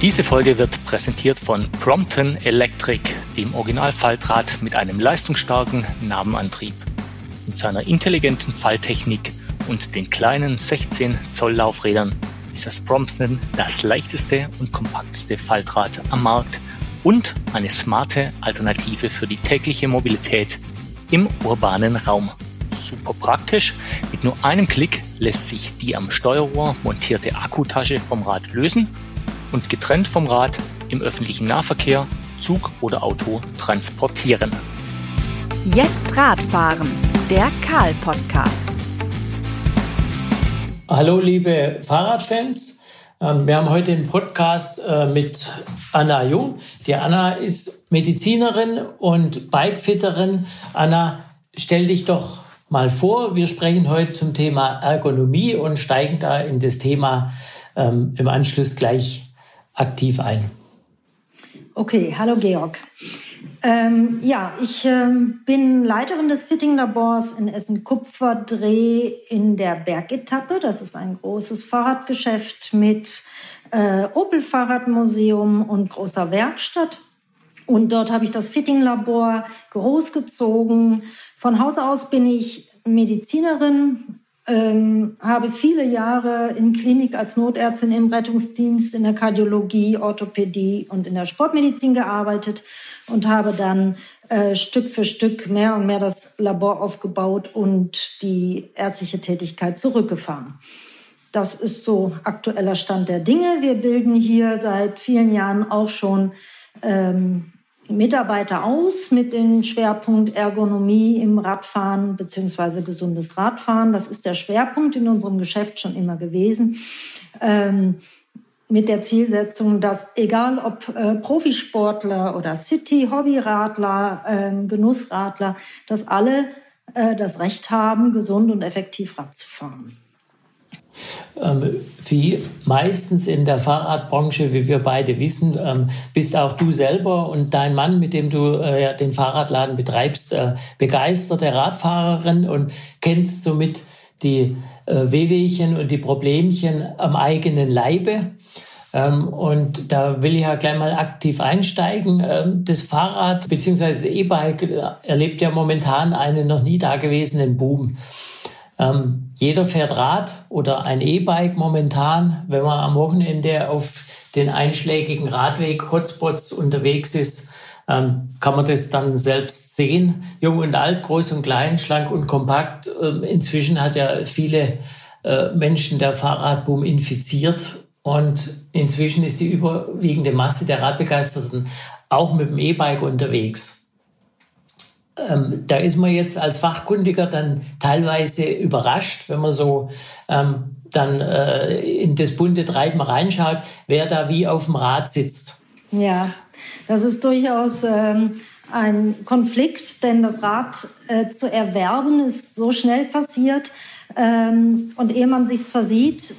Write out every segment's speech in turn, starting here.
Diese Folge wird präsentiert von Prompton Electric, dem Originalfaltrad mit einem leistungsstarken Nabenantrieb. Mit seiner intelligenten Falltechnik und den kleinen 16 Zoll Laufrädern ist das Prompton das leichteste und kompakteste Faltrad am Markt und eine smarte Alternative für die tägliche Mobilität im urbanen Raum. Super praktisch, mit nur einem Klick lässt sich die am Steuerrohr montierte Akkutasche vom Rad lösen und getrennt vom Rad im öffentlichen Nahverkehr, Zug oder Auto transportieren. Jetzt Radfahren, der Karl-Podcast. Hallo liebe Fahrradfans. Ähm, wir haben heute einen Podcast äh, mit Anna Jung. Die Anna ist Medizinerin und Bikefitterin. Anna, stell dich doch mal vor. Wir sprechen heute zum Thema Ergonomie und steigen da in das Thema ähm, im Anschluss gleich aktiv ein. Okay, hallo Georg. Ähm, ja, ich ähm, bin Leiterin des Fitting-Labors in Essen-Kupferdreh in der Bergetappe. Das ist ein großes Fahrradgeschäft mit äh, Opel-Fahrradmuseum und großer Werkstatt. Und dort habe ich das Fitting-Labor großgezogen. Von Haus aus bin ich Medizinerin, ähm, habe viele Jahre in Klinik als Notärztin im Rettungsdienst, in der Kardiologie, Orthopädie und in der Sportmedizin gearbeitet und habe dann äh, Stück für Stück mehr und mehr das Labor aufgebaut und die ärztliche Tätigkeit zurückgefahren. Das ist so aktueller Stand der Dinge. Wir bilden hier seit vielen Jahren auch schon ähm, Mitarbeiter aus mit dem Schwerpunkt Ergonomie im Radfahren beziehungsweise gesundes Radfahren. Das ist der Schwerpunkt in unserem Geschäft schon immer gewesen. Ähm, mit der Zielsetzung, dass egal ob äh, Profisportler oder City, Hobbyradler, äh, Genussradler, dass alle äh, das Recht haben, gesund und effektiv Rad zu fahren. Ähm, wie meistens in der Fahrradbranche, wie wir beide wissen, ähm, bist auch du selber und dein Mann, mit dem du äh, den Fahrradladen betreibst, äh, begeisterte Radfahrerin und kennst somit die äh, Wehwehchen und die Problemchen am eigenen Leibe. Ähm, und da will ich ja gleich mal aktiv einsteigen. das Fahrrad bzw. E-Bike erlebt ja momentan einen noch nie dagewesenen Boom. Ähm, jeder fährt Rad oder ein E-Bike momentan. Wenn man am Wochenende auf den einschlägigen Radweg-Hotspots unterwegs ist, ähm, kann man das dann selbst sehen. Jung und alt, groß und klein, schlank und kompakt. Ähm, inzwischen hat ja viele äh, Menschen der Fahrradboom infiziert und inzwischen ist die überwiegende Masse der Radbegeisterten auch mit dem E-Bike unterwegs ähm, da ist man jetzt als Fachkundiger dann teilweise überrascht, wenn man so ähm, dann äh, in das bunte Treiben reinschaut, wer da wie auf dem Rad sitzt. Ja, das ist durchaus ähm, ein Konflikt, denn das Rad äh, zu erwerben ist so schnell passiert ähm, und ehe man sich's versieht,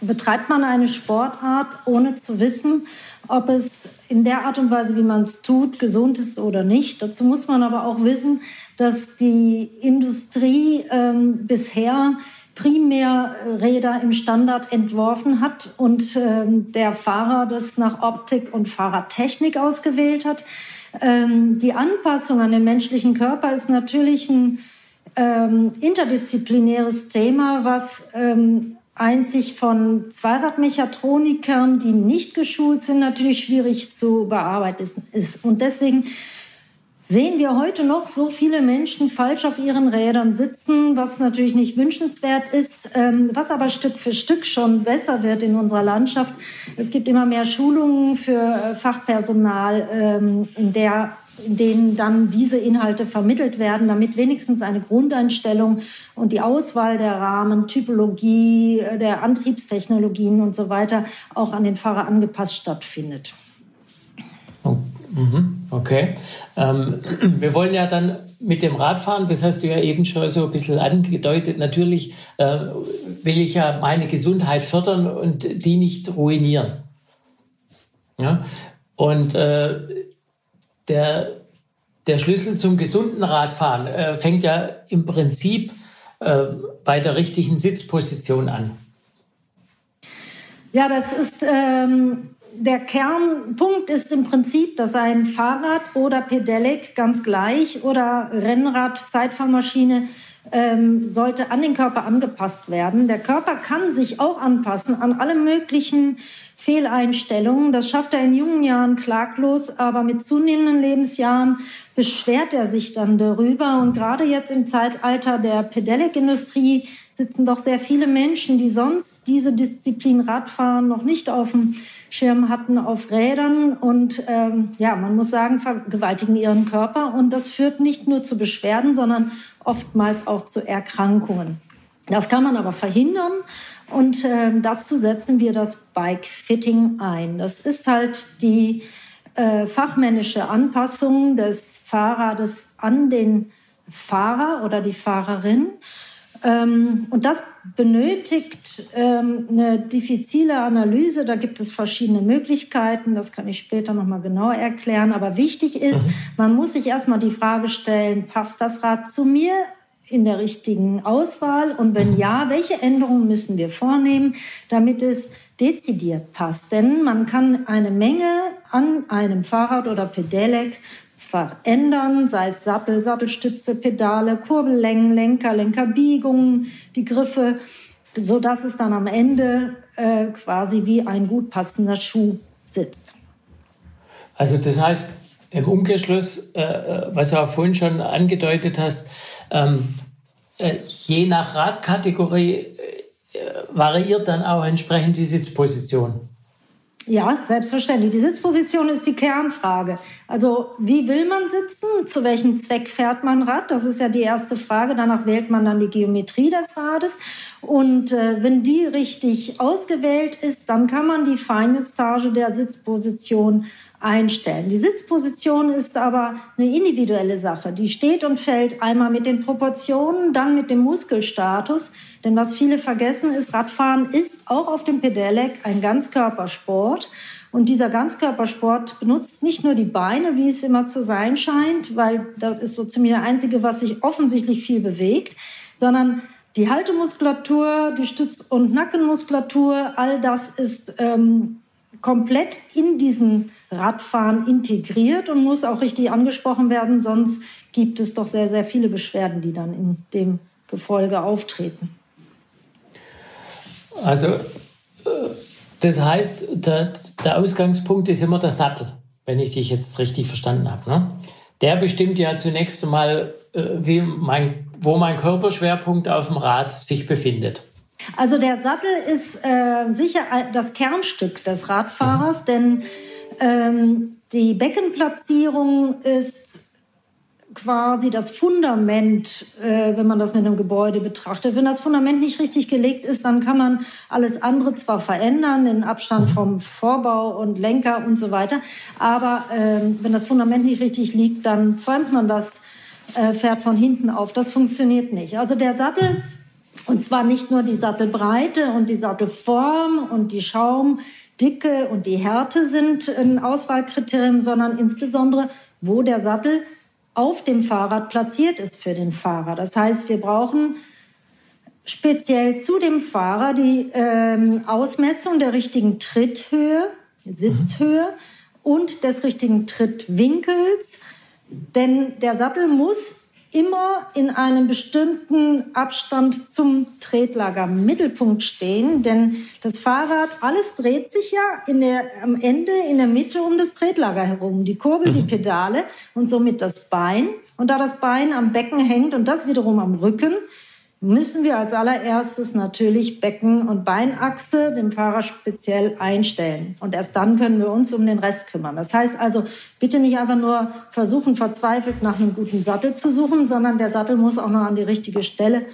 betreibt man eine Sportart, ohne zu wissen, ob es in der Art und Weise, wie man es tut, gesund ist oder nicht. Dazu muss man aber auch wissen, dass die Industrie ähm, bisher Primärräder im Standard entworfen hat und ähm, der Fahrer das nach Optik und Fahrradtechnik ausgewählt hat. Ähm, die Anpassung an den menschlichen Körper ist natürlich ein ähm, interdisziplinäres Thema, was ähm, einzig von Zweiradmechatronikern, die nicht geschult sind, natürlich schwierig zu bearbeiten ist. Und deswegen sehen wir heute noch so viele Menschen falsch auf ihren Rädern sitzen, was natürlich nicht wünschenswert ist, ähm, was aber Stück für Stück schon besser wird in unserer Landschaft. Es gibt immer mehr Schulungen für äh, Fachpersonal, ähm, in der in denen dann diese Inhalte vermittelt werden, damit wenigstens eine Grundeinstellung und die Auswahl der Rahmen, Typologie, äh, der Antriebstechnologien und so weiter auch an den Fahrer angepasst stattfindet. Oh, mhm, okay. Ähm, wir wollen ja dann mit dem Radfahren, das hast du ja eben schon so ein bisschen angedeutet, natürlich äh, will ich ja meine Gesundheit fördern und die nicht ruinieren. Ja? Und äh, der, der Schlüssel zum gesunden Radfahren äh, fängt ja im Prinzip äh, bei der richtigen Sitzposition an. Ja, das ist ähm, der Kernpunkt ist im Prinzip, dass ein Fahrrad oder Pedelec ganz gleich oder Rennrad, Zeitfahrmaschine ähm, sollte an den Körper angepasst werden. Der Körper kann sich auch anpassen an alle möglichen Fehleinstellungen. Das schafft er in jungen Jahren klaglos, aber mit zunehmenden Lebensjahren beschwert er sich dann darüber. Und gerade jetzt im Zeitalter der Pedelec-Industrie sitzen doch sehr viele Menschen, die sonst diese Disziplin Radfahren noch nicht auf dem Schirm hatten, auf Rädern. Und ähm, ja, man muss sagen, vergewaltigen ihren Körper. Und das führt nicht nur zu Beschwerden, sondern oftmals auch zu Erkrankungen. Das kann man aber verhindern und äh, dazu setzen wir das Bike Fitting ein. Das ist halt die äh, fachmännische Anpassung des Fahrrades an den Fahrer oder die Fahrerin. Ähm, und das benötigt ähm, eine diffizile Analyse. Da gibt es verschiedene Möglichkeiten. Das kann ich später nochmal genauer erklären. Aber wichtig ist, mhm. man muss sich erstmal die Frage stellen, passt das Rad zu mir? In der richtigen Auswahl? Und wenn ja, welche Änderungen müssen wir vornehmen, damit es dezidiert passt? Denn man kann eine Menge an einem Fahrrad oder Pedelec verändern, sei es Sattel, Sattelstütze, Pedale, Kurbellängen, Lenker, Lenkerbiegungen, die Griffe, so dass es dann am Ende äh, quasi wie ein gut passender Schuh sitzt. Also das heißt im Umkehrschluss, äh, äh was du auch vorhin schon angedeutet hast, ähm, äh, je nach Radkategorie äh, variiert dann auch entsprechend die Sitzposition. Ja, selbstverständlich. Die Sitzposition ist die Kernfrage. Also wie will man sitzen? Zu welchem Zweck fährt man Rad? Das ist ja die erste Frage. Danach wählt man dann die Geometrie des Rades. Und äh, wenn die richtig ausgewählt ist, dann kann man die Feingestage der Sitzposition einstellen. Die Sitzposition ist aber eine individuelle Sache. Die steht und fällt einmal mit den Proportionen, dann mit dem Muskelstatus. Denn was viele vergessen ist, Radfahren ist auch auf dem Pedelec ein Ganzkörpersport. Und dieser Ganzkörpersport benutzt nicht nur die Beine, wie es immer zu sein scheint, weil das ist so ziemlich der einzige, was sich offensichtlich viel bewegt, sondern die Haltemuskulatur, die Stütz- und Nackenmuskulatur, all das ist ähm, komplett in diesen Radfahren integriert und muss auch richtig angesprochen werden, sonst gibt es doch sehr, sehr viele Beschwerden, die dann in dem Gefolge auftreten. Also äh, das heißt, der, der Ausgangspunkt ist immer der Sattel, wenn ich dich jetzt richtig verstanden habe. Ne? Der bestimmt ja zunächst einmal, äh, wie mein, wo mein Körperschwerpunkt auf dem Rad sich befindet. Also der Sattel ist äh, sicher das Kernstück des Radfahrers, denn ähm, die Beckenplatzierung ist quasi das Fundament, äh, wenn man das mit einem Gebäude betrachtet. Wenn das Fundament nicht richtig gelegt ist, dann kann man alles andere zwar verändern, den Abstand vom Vorbau und Lenker und so weiter, aber äh, wenn das Fundament nicht richtig liegt, dann zäumt man das äh, Pferd von hinten auf. Das funktioniert nicht. Also der Sattel und zwar nicht nur die Sattelbreite und die Sattelform und die Schaumdicke und die Härte sind ein Auswahlkriterium, sondern insbesondere, wo der Sattel auf dem Fahrrad platziert ist für den Fahrer. Das heißt, wir brauchen speziell zu dem Fahrer die ähm, Ausmessung der richtigen Tritthöhe, Sitzhöhe und des richtigen Trittwinkels. Denn der Sattel muss immer in einem bestimmten Abstand zum Tretlager Mittelpunkt stehen, denn das Fahrrad, alles dreht sich ja in der, am Ende in der Mitte um das Tretlager herum. Die Kurbel, mhm. die Pedale und somit das Bein. Und da das Bein am Becken hängt und das wiederum am Rücken, müssen wir als allererstes natürlich Becken- und Beinachse dem Fahrer speziell einstellen. Und erst dann können wir uns um den Rest kümmern. Das heißt also, bitte nicht einfach nur versuchen, verzweifelt nach einem guten Sattel zu suchen, sondern der Sattel muss auch noch an die richtige Stelle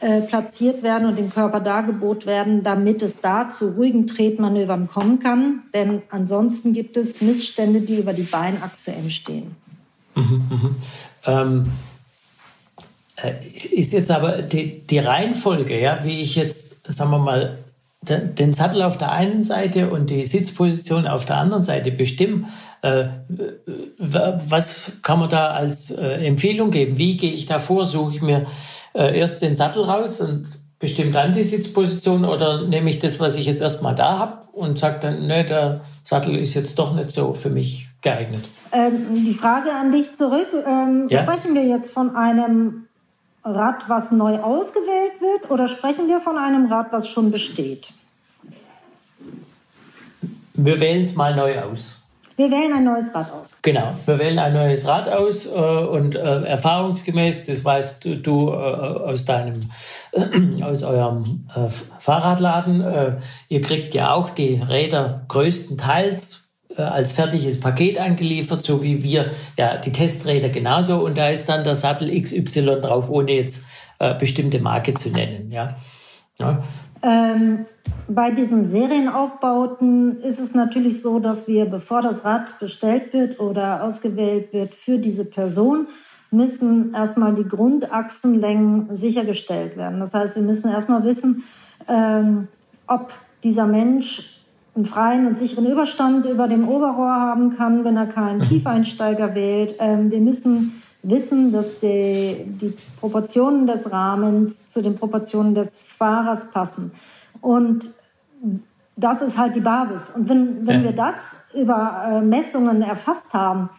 äh, platziert werden und dem Körper dargebot werden, damit es da zu ruhigen Tretmanövern kommen kann. Denn ansonsten gibt es Missstände, die über die Beinachse entstehen. Mhm, mh. ähm äh, ist jetzt aber die, die Reihenfolge, ja, wie ich jetzt, sagen wir mal, den Sattel auf der einen Seite und die Sitzposition auf der anderen Seite bestimmen. Äh, was kann man da als äh, Empfehlung geben? Wie gehe ich da vor? Suche ich mir erst den Sattel raus und bestimmt an, die Sitzposition, oder nehme ich das, was ich jetzt erstmal da habe und sage dann, ne, der Sattel ist jetzt doch nicht so für mich geeignet? Ähm, die Frage an dich zurück. Ähm, ja? Sprechen wir jetzt von einem Rad, was neu ausgewählt wird, oder sprechen wir von einem Rad, was schon besteht? Wir wählen es mal neu aus. Wir wählen ein neues Rad aus. Genau, wir wählen ein neues Rad aus äh, und äh, erfahrungsgemäß, das weißt du, du äh, aus deinem, aus eurem äh, Fahrradladen, äh, ihr kriegt ja auch die Räder größtenteils äh, als fertiges Paket angeliefert, so wie wir ja die Testräder genauso. Und da ist dann der Sattel XY drauf, ohne jetzt bestimmte Marke zu nennen. Ja. ja. Ähm, bei diesen Serienaufbauten ist es natürlich so, dass wir, bevor das Rad bestellt wird oder ausgewählt wird für diese Person, müssen erstmal die Grundachsenlängen sichergestellt werden. Das heißt, wir müssen erstmal wissen, ähm, ob dieser Mensch einen freien und sicheren Überstand über dem Oberrohr haben kann, wenn er keinen Tiefeinsteiger wählt. Ähm, wir müssen wissen, dass die, die Proportionen des Rahmens zu den Proportionen des Fahrers passen. Und das ist halt die Basis. Und wenn, wenn ja. wir das über äh, Messungen erfasst haben,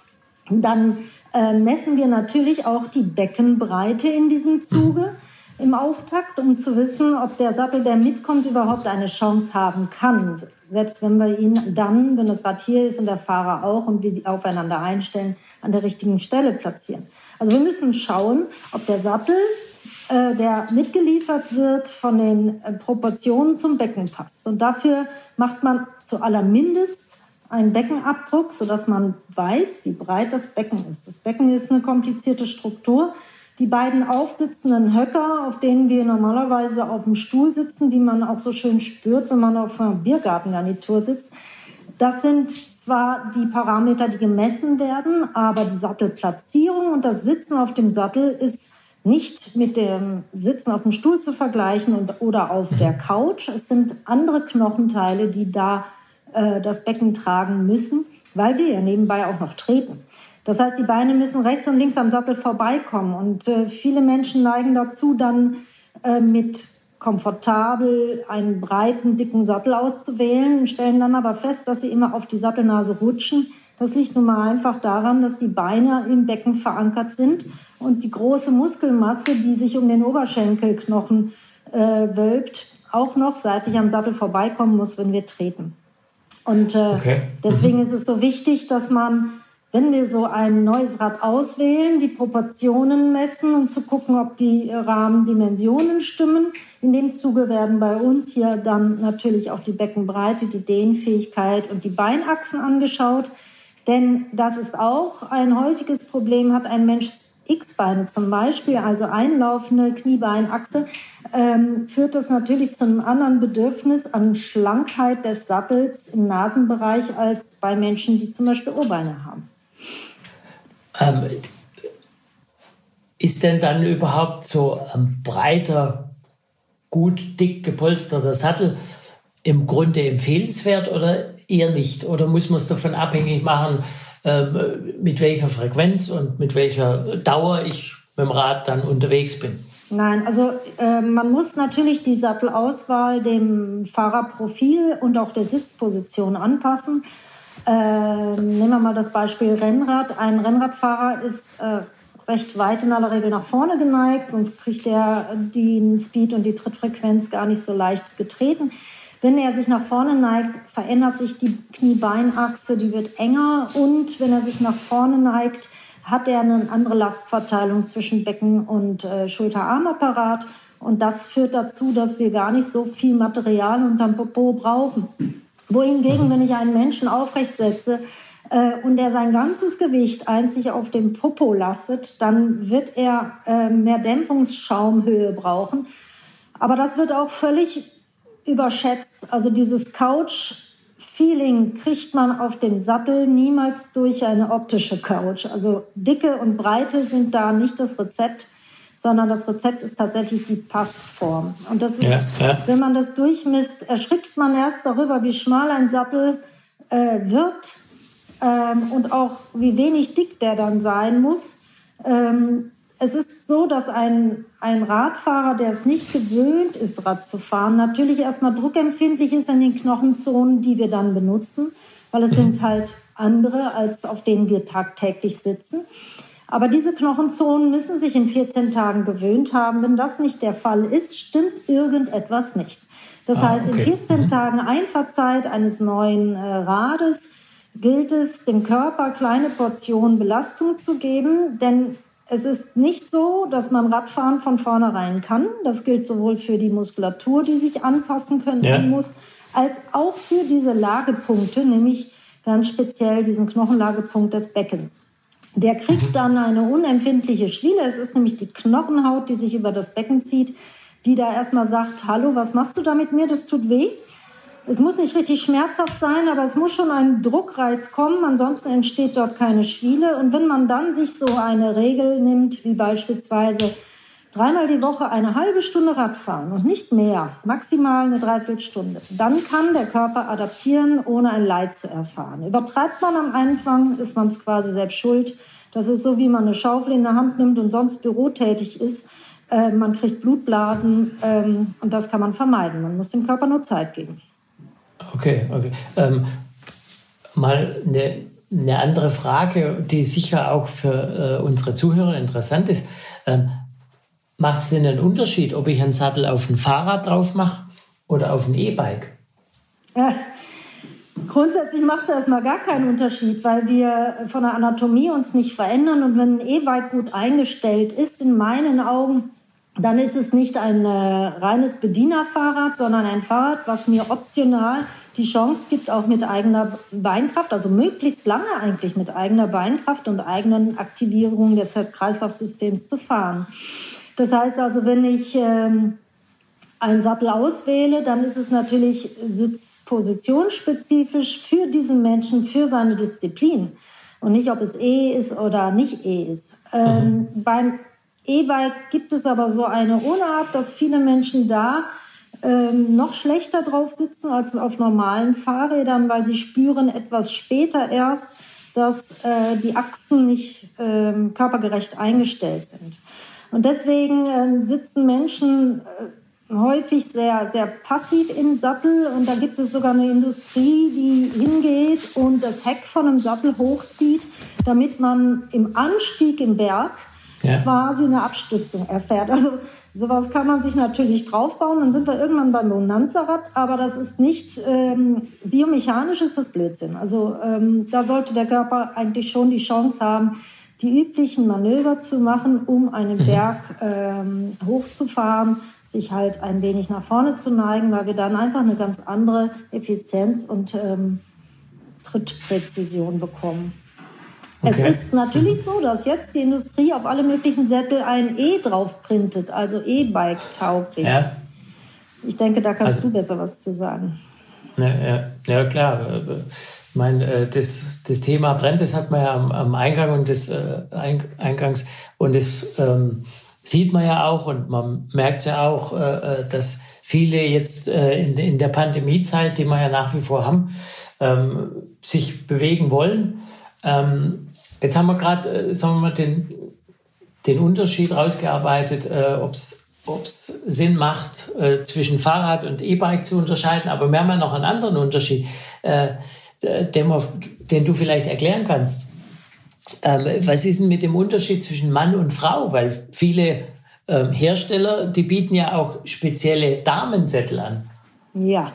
dann äh, messen wir natürlich auch die Beckenbreite in diesem Zuge im Auftakt, um zu wissen, ob der Sattel, der mitkommt, überhaupt eine Chance haben kann. Selbst wenn wir ihn dann, wenn das Rad hier ist und der Fahrer auch und wir die aufeinander einstellen, an der richtigen Stelle platzieren. Also wir müssen schauen, ob der Sattel, äh, der mitgeliefert wird, von den äh, Proportionen zum Becken passt. Und dafür macht man zu allermindest einen Beckenabdruck, sodass man weiß, wie breit das Becken ist. Das Becken ist eine komplizierte Struktur die beiden aufsitzenden Höcker, auf denen wir normalerweise auf dem Stuhl sitzen, die man auch so schön spürt, wenn man auf einer Biergartengarnitur sitzt, das sind zwar die Parameter, die gemessen werden, aber die Sattelplatzierung und das Sitzen auf dem Sattel ist nicht mit dem Sitzen auf dem Stuhl zu vergleichen und, oder auf der Couch. Es sind andere Knochenteile, die da äh, das Becken tragen müssen, weil wir ja nebenbei auch noch treten. Das heißt, die Beine müssen rechts und links am Sattel vorbeikommen. Und äh, viele Menschen neigen dazu, dann äh, mit komfortabel einen breiten, dicken Sattel auszuwählen, stellen dann aber fest, dass sie immer auf die Sattelnase rutschen. Das liegt nun mal einfach daran, dass die Beine im Becken verankert sind und die große Muskelmasse, die sich um den Oberschenkelknochen äh, wölbt, auch noch seitlich am Sattel vorbeikommen muss, wenn wir treten. Und äh, okay. deswegen ist es so wichtig, dass man wenn wir so ein neues Rad auswählen, die Proportionen messen, um zu gucken, ob die Rahmendimensionen stimmen. In dem Zuge werden bei uns hier dann natürlich auch die Beckenbreite, die Dehnfähigkeit und die Beinachsen angeschaut. Denn das ist auch ein häufiges Problem, hat ein Mensch X-Beine zum Beispiel, also einlaufende Kniebeinachse, ähm, führt das natürlich zu einem anderen Bedürfnis an Schlankheit des Sattels im Nasenbereich als bei Menschen, die zum Beispiel O-Beine haben. Ähm, ist denn dann überhaupt so ein breiter, gut dick gepolsterter Sattel im Grunde empfehlenswert oder eher nicht? Oder muss man es davon abhängig machen, ähm, mit welcher Frequenz und mit welcher Dauer ich mit dem Rad dann unterwegs bin? Nein, also äh, man muss natürlich die Sattelauswahl dem Fahrerprofil und auch der Sitzposition anpassen. Ähm, nehmen wir mal das Beispiel Rennrad. Ein Rennradfahrer ist äh, recht weit in aller Regel nach vorne geneigt, sonst kriegt er den Speed und die Trittfrequenz gar nicht so leicht getreten. Wenn er sich nach vorne neigt, verändert sich die Knie-Beinachse, die wird enger und wenn er sich nach vorne neigt, hat er eine andere Lastverteilung zwischen Becken und äh, Schulter-Armapparat und das führt dazu, dass wir gar nicht so viel Material unterm Popo brauchen. Wohingegen, wenn ich einen Menschen aufrecht setze äh, und er sein ganzes Gewicht einzig auf dem Popo lastet, dann wird er äh, mehr Dämpfungsschaumhöhe brauchen. Aber das wird auch völlig überschätzt. Also dieses Couch-Feeling kriegt man auf dem Sattel niemals durch eine optische Couch. Also Dicke und Breite sind da nicht das Rezept sondern das Rezept ist tatsächlich die Passform. Und das ist, ja, ja. wenn man das durchmisst, erschrickt man erst darüber, wie schmal ein Sattel äh, wird ähm, und auch wie wenig dick der dann sein muss. Ähm, es ist so, dass ein, ein Radfahrer, der es nicht gewöhnt ist, Rad zu fahren, natürlich erstmal druckempfindlich ist in den Knochenzonen, die wir dann benutzen, weil es sind halt andere, als auf denen wir tagtäglich sitzen. Aber diese Knochenzonen müssen sich in 14 Tagen gewöhnt haben. Wenn das nicht der Fall ist, stimmt irgendetwas nicht. Das ah, heißt, okay. in 14 mhm. Tagen Einfahrzeit eines neuen äh, Rades gilt es, dem Körper kleine Portionen Belastung zu geben, denn es ist nicht so, dass man Radfahren von vornherein kann. Das gilt sowohl für die Muskulatur, die sich anpassen können ja. muss, als auch für diese Lagepunkte, nämlich ganz speziell diesen Knochenlagepunkt des Beckens. Der kriegt mhm. dann eine unempfindliche Schwiele. Es ist nämlich die Knochenhaut, die sich über das Becken zieht, die da erstmal sagt, hallo, was machst du da mit mir? Das tut weh. Es muss nicht richtig schmerzhaft sein, aber es muss schon ein Druckreiz kommen, ansonsten entsteht dort keine Schwiele. Und wenn man dann sich so eine Regel nimmt, wie beispielsweise dreimal die Woche eine halbe Stunde Radfahren und nicht mehr, maximal eine Dreiviertelstunde, dann kann der Körper adaptieren, ohne ein Leid zu erfahren. Übertreibt man am Anfang, ist man es quasi selbst schuld. Das ist so, wie man eine Schaufel in der Hand nimmt und sonst bürotätig ist. Äh, man kriegt Blutblasen ähm, und das kann man vermeiden. Man muss dem Körper nur Zeit geben. Okay, okay. Ähm, mal eine, eine, andere Frage, die sicher auch für äh, unsere Zuhörer interessant ist. Ähm, Macht es denn einen Unterschied, ob ich einen Sattel auf ein Fahrrad drauf mache oder auf ein E-Bike? Ja. Grundsätzlich macht es erstmal gar keinen Unterschied, weil wir von der Anatomie uns nicht verändern. Und wenn ein E-Bike gut eingestellt ist, in meinen Augen, dann ist es nicht ein äh, reines Bedienerfahrrad, sondern ein Fahrrad, was mir optional die Chance gibt, auch mit eigener Beinkraft, also möglichst lange eigentlich mit eigener Beinkraft und eigenen Aktivierungen des Herz-Kreislauf-Systems zu fahren. Das heißt also, wenn ich ähm, einen Sattel auswähle, dann ist es natürlich sitzpositionsspezifisch für diesen Menschen, für seine Disziplin. Und nicht, ob es E ist oder nicht E ist. Ähm, mhm. Beim E-Bike gibt es aber so eine Unart, dass viele Menschen da ähm, noch schlechter drauf sitzen als auf normalen Fahrrädern, weil sie spüren etwas später erst, dass äh, die Achsen nicht ähm, körpergerecht eingestellt sind. Und deswegen äh, sitzen Menschen äh, häufig sehr, sehr passiv im Sattel. Und da gibt es sogar eine Industrie, die hingeht und das Heck von einem Sattel hochzieht, damit man im Anstieg im Berg ja. quasi eine Abstützung erfährt. Also sowas kann man sich natürlich draufbauen. Dann sind wir irgendwann beim Bonanza-Rad, aber das ist nicht ähm, biomechanisch, ist das Blödsinn. Also ähm, da sollte der Körper eigentlich schon die Chance haben, die üblichen Manöver zu machen, um einen mhm. Berg ähm, hochzufahren, sich halt ein wenig nach vorne zu neigen, weil wir dann einfach eine ganz andere Effizienz und ähm, Trittpräzision bekommen. Okay. Es ist natürlich so, dass jetzt die Industrie auf alle möglichen Sättel ein E drauf printet, also E-Bike tauglich. Ja. Ich denke, da kannst also, du besser was zu sagen. Ja, ja, ja klar. Meine, äh, das, das Thema brennt, das hat man ja am, am Eingang und des äh, Eingangs und das ähm, sieht man ja auch und man merkt ja auch, äh, äh, dass viele jetzt äh, in, in der Pandemiezeit, die wir ja nach wie vor haben, ähm, sich bewegen wollen. Ähm, jetzt haben wir gerade, äh, sagen mal, den, den Unterschied rausgearbeitet, äh, ob es Sinn macht, zwischen Fahrrad und E-Bike zu unterscheiden. Aber haben ja noch einen anderen Unterschied, den, wir, den, du vielleicht erklären kannst. Ähm, was ist denn mit dem Unterschied zwischen Mann und Frau? Weil viele ähm, Hersteller, die bieten ja auch spezielle Damensättel an. Ja,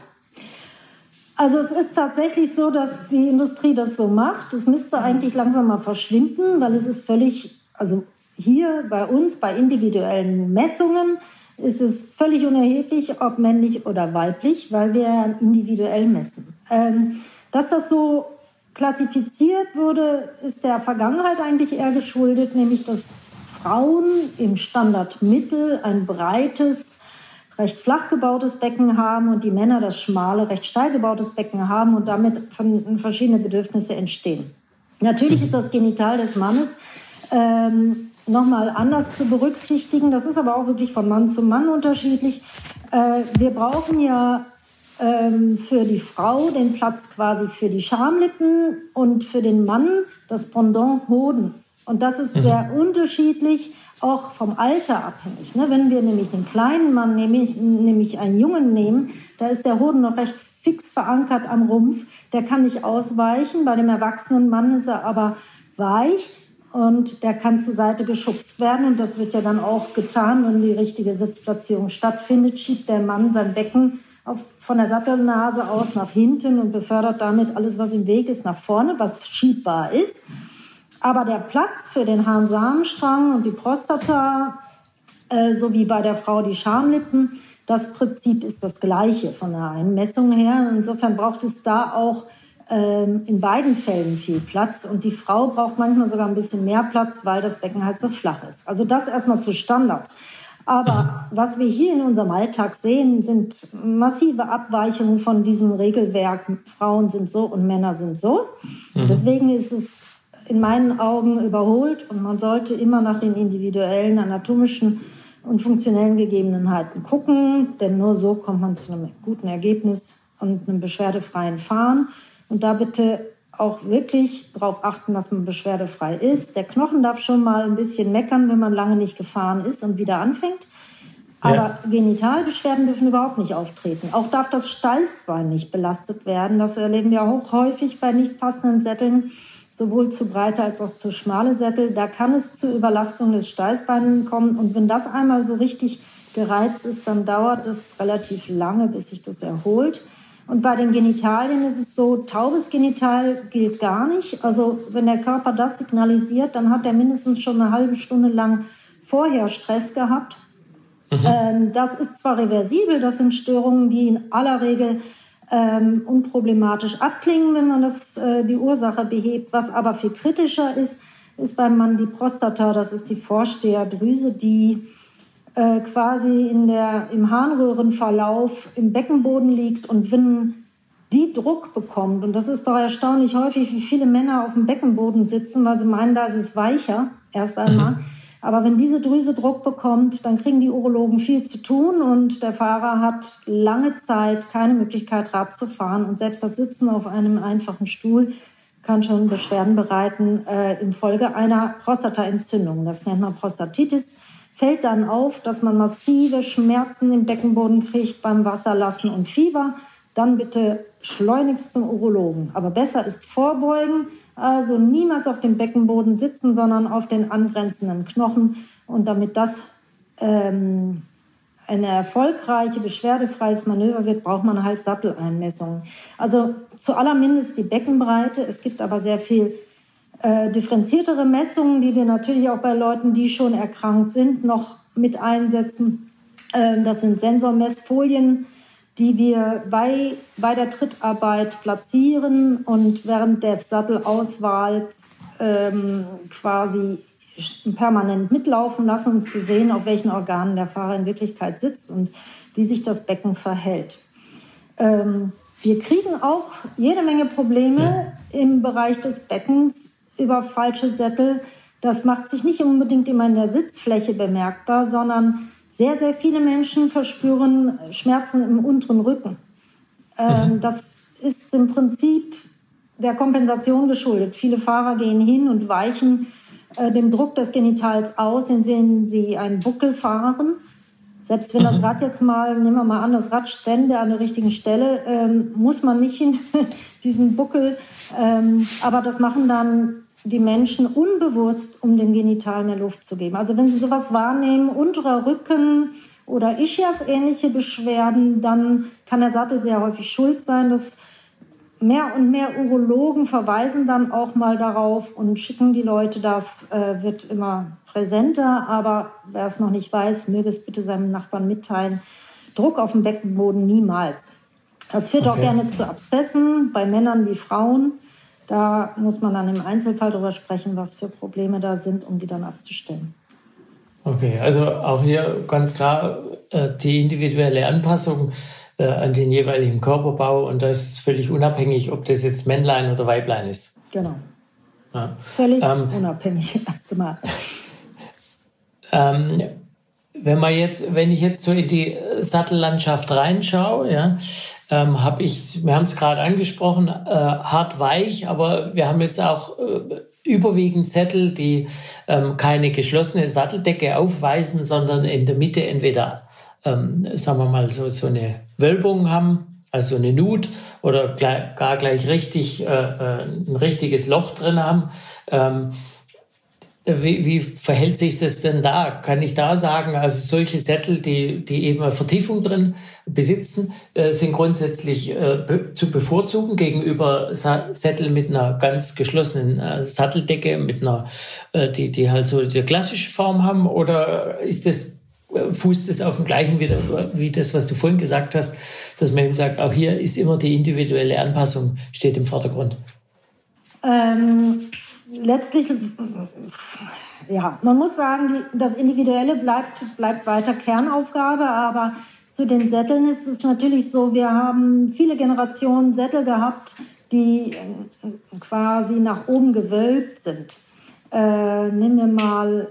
also es ist tatsächlich so, dass die Industrie das so macht. Es müsste eigentlich langsam mal verschwinden, weil es ist völlig, also hier bei uns, bei individuellen Messungen, ist es völlig unerheblich, ob männlich oder weiblich, weil wir individuell messen. Ähm, dass das so klassifiziert wurde, ist der Vergangenheit eigentlich eher geschuldet, nämlich dass Frauen im Standardmittel ein breites recht flach gebautes Becken haben und die Männer das schmale, recht steil gebautes Becken haben und damit verschiedene Bedürfnisse entstehen. Natürlich ist das Genital des Mannes ähm, nochmal anders zu berücksichtigen. Das ist aber auch wirklich von Mann zu Mann unterschiedlich. Äh, wir brauchen ja ähm, für die Frau den Platz quasi für die Schamlippen und für den Mann das Pendant Hoden. Und das ist mhm. sehr unterschiedlich, auch vom Alter abhängig. Ne? Wenn wir nämlich den kleinen Mann, nämlich, nämlich einen Jungen nehmen, da ist der Hoden noch recht fix verankert am Rumpf. Der kann nicht ausweichen. Bei dem erwachsenen Mann ist er aber weich und der kann zur Seite geschubst werden. Und das wird ja dann auch getan, wenn die richtige Sitzplatzierung stattfindet, schiebt der Mann sein Becken auf, von der Sattelnase aus nach hinten und befördert damit alles, was im Weg ist, nach vorne, was schiebbar ist. Aber der Platz für den Harnsamenstrang und die Prostata, äh, sowie bei der Frau die Schamlippen, das Prinzip ist das gleiche von der Einmessung her. Insofern braucht es da auch ähm, in beiden Fällen viel Platz. Und die Frau braucht manchmal sogar ein bisschen mehr Platz, weil das Becken halt so flach ist. Also das erstmal zu Standards. Aber was wir hier in unserem Alltag sehen, sind massive Abweichungen von diesem Regelwerk. Frauen sind so und Männer sind so. Mhm. Deswegen ist es in meinen Augen überholt und man sollte immer nach den individuellen anatomischen und funktionellen Gegebenheiten gucken, denn nur so kommt man zu einem guten Ergebnis und einem beschwerdefreien Fahren. Und da bitte auch wirklich darauf achten, dass man beschwerdefrei ist. Der Knochen darf schon mal ein bisschen meckern, wenn man lange nicht gefahren ist und wieder anfängt. Aber ja. Genitalbeschwerden dürfen überhaupt nicht auftreten. Auch darf das Steißbein nicht belastet werden. Das erleben wir auch häufig bei nicht passenden Sätteln sowohl zu breite als auch zu schmale Sättel. Da kann es zu Überlastung des Steißbeines kommen. Und wenn das einmal so richtig gereizt ist, dann dauert es relativ lange, bis sich das erholt. Und bei den Genitalien ist es so, taubes Genital gilt gar nicht. Also wenn der Körper das signalisiert, dann hat er mindestens schon eine halbe Stunde lang vorher Stress gehabt. Mhm. Ähm, das ist zwar reversibel, das sind Störungen, die in aller Regel ähm, unproblematisch abklingen, wenn man das, äh, die Ursache behebt. Was aber viel kritischer ist, ist beim Mann die Prostata. Das ist die Vorsteherdrüse, die äh, quasi in der, im Harnröhrenverlauf im Beckenboden liegt. Und wenn die Druck bekommt, und das ist doch erstaunlich häufig, wie viele Männer auf dem Beckenboden sitzen, weil sie meinen, da ist es weicher, erst einmal. Mhm. Aber wenn diese Drüse Druck bekommt, dann kriegen die Urologen viel zu tun und der Fahrer hat lange Zeit keine Möglichkeit, Rad zu fahren. Und selbst das Sitzen auf einem einfachen Stuhl kann schon Beschwerden bereiten äh, infolge einer Prostataentzündung. Das nennt man Prostatitis. Fällt dann auf, dass man massive Schmerzen im Beckenboden kriegt beim Wasserlassen und Fieber. Dann bitte schleunigst zum Urologen. Aber besser ist vorbeugen also niemals auf dem Beckenboden sitzen, sondern auf den angrenzenden Knochen. Und damit das ähm, eine erfolgreiche, beschwerdefreies Manöver wird, braucht man halt Satteleinmessungen. Also zu allermindest die Beckenbreite. Es gibt aber sehr viel äh, differenziertere Messungen, die wir natürlich auch bei Leuten, die schon erkrankt sind, noch mit einsetzen. Ähm, das sind Sensormessfolien die wir bei, bei der Trittarbeit platzieren und während des Sattelauswahls ähm, quasi permanent mitlaufen lassen, um zu sehen, auf welchen Organen der Fahrer in Wirklichkeit sitzt und wie sich das Becken verhält. Ähm, wir kriegen auch jede Menge Probleme im Bereich des Beckens über falsche Sättel. Das macht sich nicht unbedingt immer in der Sitzfläche bemerkbar, sondern sehr, sehr viele Menschen verspüren Schmerzen im unteren Rücken. Ähm, mhm. Das ist im Prinzip der Kompensation geschuldet. Viele Fahrer gehen hin und weichen äh, dem Druck des Genitals aus, indem sie einen Buckel fahren. Selbst wenn das mhm. Rad jetzt mal, nehmen wir mal an, das Rad stände an der richtigen Stelle, ähm, muss man nicht in diesen Buckel. Ähm, aber das machen dann die Menschen unbewusst, um dem Genital mehr Luft zu geben. Also wenn Sie sowas wahrnehmen, unterer Rücken oder Ischias-ähnliche Beschwerden, dann kann der Sattel sehr häufig schuld sein. dass mehr und mehr Urologen verweisen dann auch mal darauf und schicken die Leute das, äh, wird immer präsenter. Aber wer es noch nicht weiß, möge es bitte seinem Nachbarn mitteilen. Druck auf dem Beckenboden niemals. Das führt okay. auch gerne zu Abszessen bei Männern wie Frauen. Da muss man dann im Einzelfall darüber sprechen, was für Probleme da sind, um die dann abzustellen. Okay, also auch hier ganz klar äh, die individuelle Anpassung äh, an den jeweiligen Körperbau und das ist völlig unabhängig, ob das jetzt Männlein oder Weiblein ist. Genau. Ja. Völlig ähm, unabhängig, erst einmal. Ähm, wenn man jetzt, wenn ich jetzt so in die Sattellandschaft reinschaue, ja, ähm, habe ich, wir haben es gerade angesprochen, äh, hart weich, aber wir haben jetzt auch äh, überwiegend Sättel, die ähm, keine geschlossene Satteldecke aufweisen, sondern in der Mitte entweder, ähm, sagen wir mal, so, so eine Wölbung haben, also eine Nut oder gleich, gar gleich richtig äh, äh ein richtiges Loch drin haben. Ähm, wie, wie verhält sich das denn da? Kann ich da sagen, also solche Sättel, die, die eben eine Vertiefung drin besitzen, äh, sind grundsätzlich äh, be zu bevorzugen gegenüber Sa Sättel mit einer ganz geschlossenen äh, Satteldecke, mit einer, äh, die, die halt so die klassische Form haben? Oder ist das, äh, fußt das auf dem gleichen wie, wie das, was du vorhin gesagt hast, dass man eben sagt, auch hier ist immer die individuelle Anpassung steht im Vordergrund? Ähm letztlich, ja, man muss sagen, die, das Individuelle bleibt, bleibt weiter Kernaufgabe, aber zu den Sätteln ist es natürlich so, wir haben viele Generationen Sättel gehabt, die äh, quasi nach oben gewölbt sind. Äh, nehmen wir mal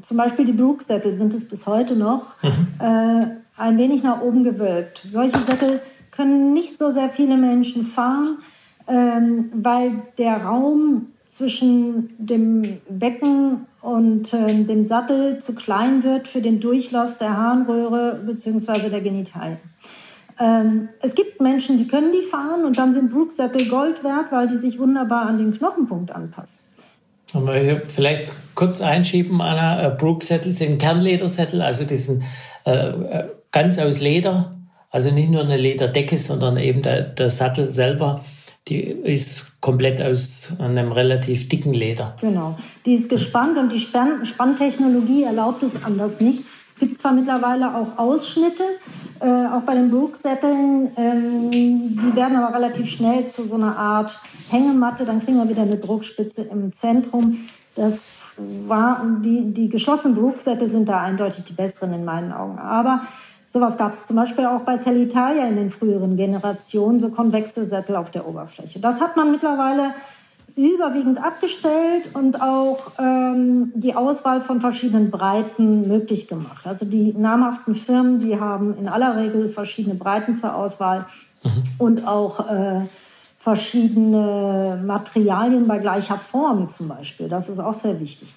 zum Beispiel die Brooks-Sättel, sind es bis heute noch, mhm. äh, ein wenig nach oben gewölbt. Solche Sättel können nicht so sehr viele Menschen fahren, ähm, weil der Raum zwischen dem Becken und äh, dem Sattel zu klein wird für den Durchlass der Harnröhre bzw. der Genitalien. Ähm, es gibt Menschen, die können die fahren und dann sind Brooksättel Gold wert, weil die sich wunderbar an den Knochenpunkt anpassen. Haben wir hier vielleicht kurz einschieben, Anna, äh, Brooksättel sind Kernledersättel, also die sind äh, äh, ganz aus Leder, also nicht nur eine Lederdecke, sondern eben der, der Sattel selber die ist komplett aus einem relativ dicken Leder. Genau. Die ist gespannt und die Spann Spanntechnologie erlaubt es anders nicht. Es gibt zwar mittlerweile auch Ausschnitte, äh, auch bei den Brook-Sätteln, ähm, die werden aber relativ schnell zu so einer Art Hängematte. Dann kriegen wir wieder eine Druckspitze im Zentrum. Das war, die, die geschlossenen Brook-Sättel sind da eindeutig die besseren in meinen Augen. Aber Sowas gab es zum Beispiel auch bei Cellitalia in den früheren Generationen, so konvexe Sättel auf der Oberfläche. Das hat man mittlerweile überwiegend abgestellt und auch ähm, die Auswahl von verschiedenen Breiten möglich gemacht. Also die namhaften Firmen, die haben in aller Regel verschiedene Breiten zur Auswahl mhm. und auch äh, verschiedene Materialien bei gleicher Form zum Beispiel. Das ist auch sehr wichtig.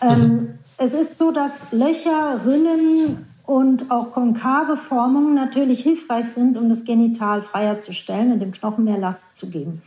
Ähm, mhm. Es ist so, dass Löcher, Rillen und auch konkave Formungen natürlich hilfreich sind, um das Genital freier zu stellen und dem Knochen mehr Last zu geben.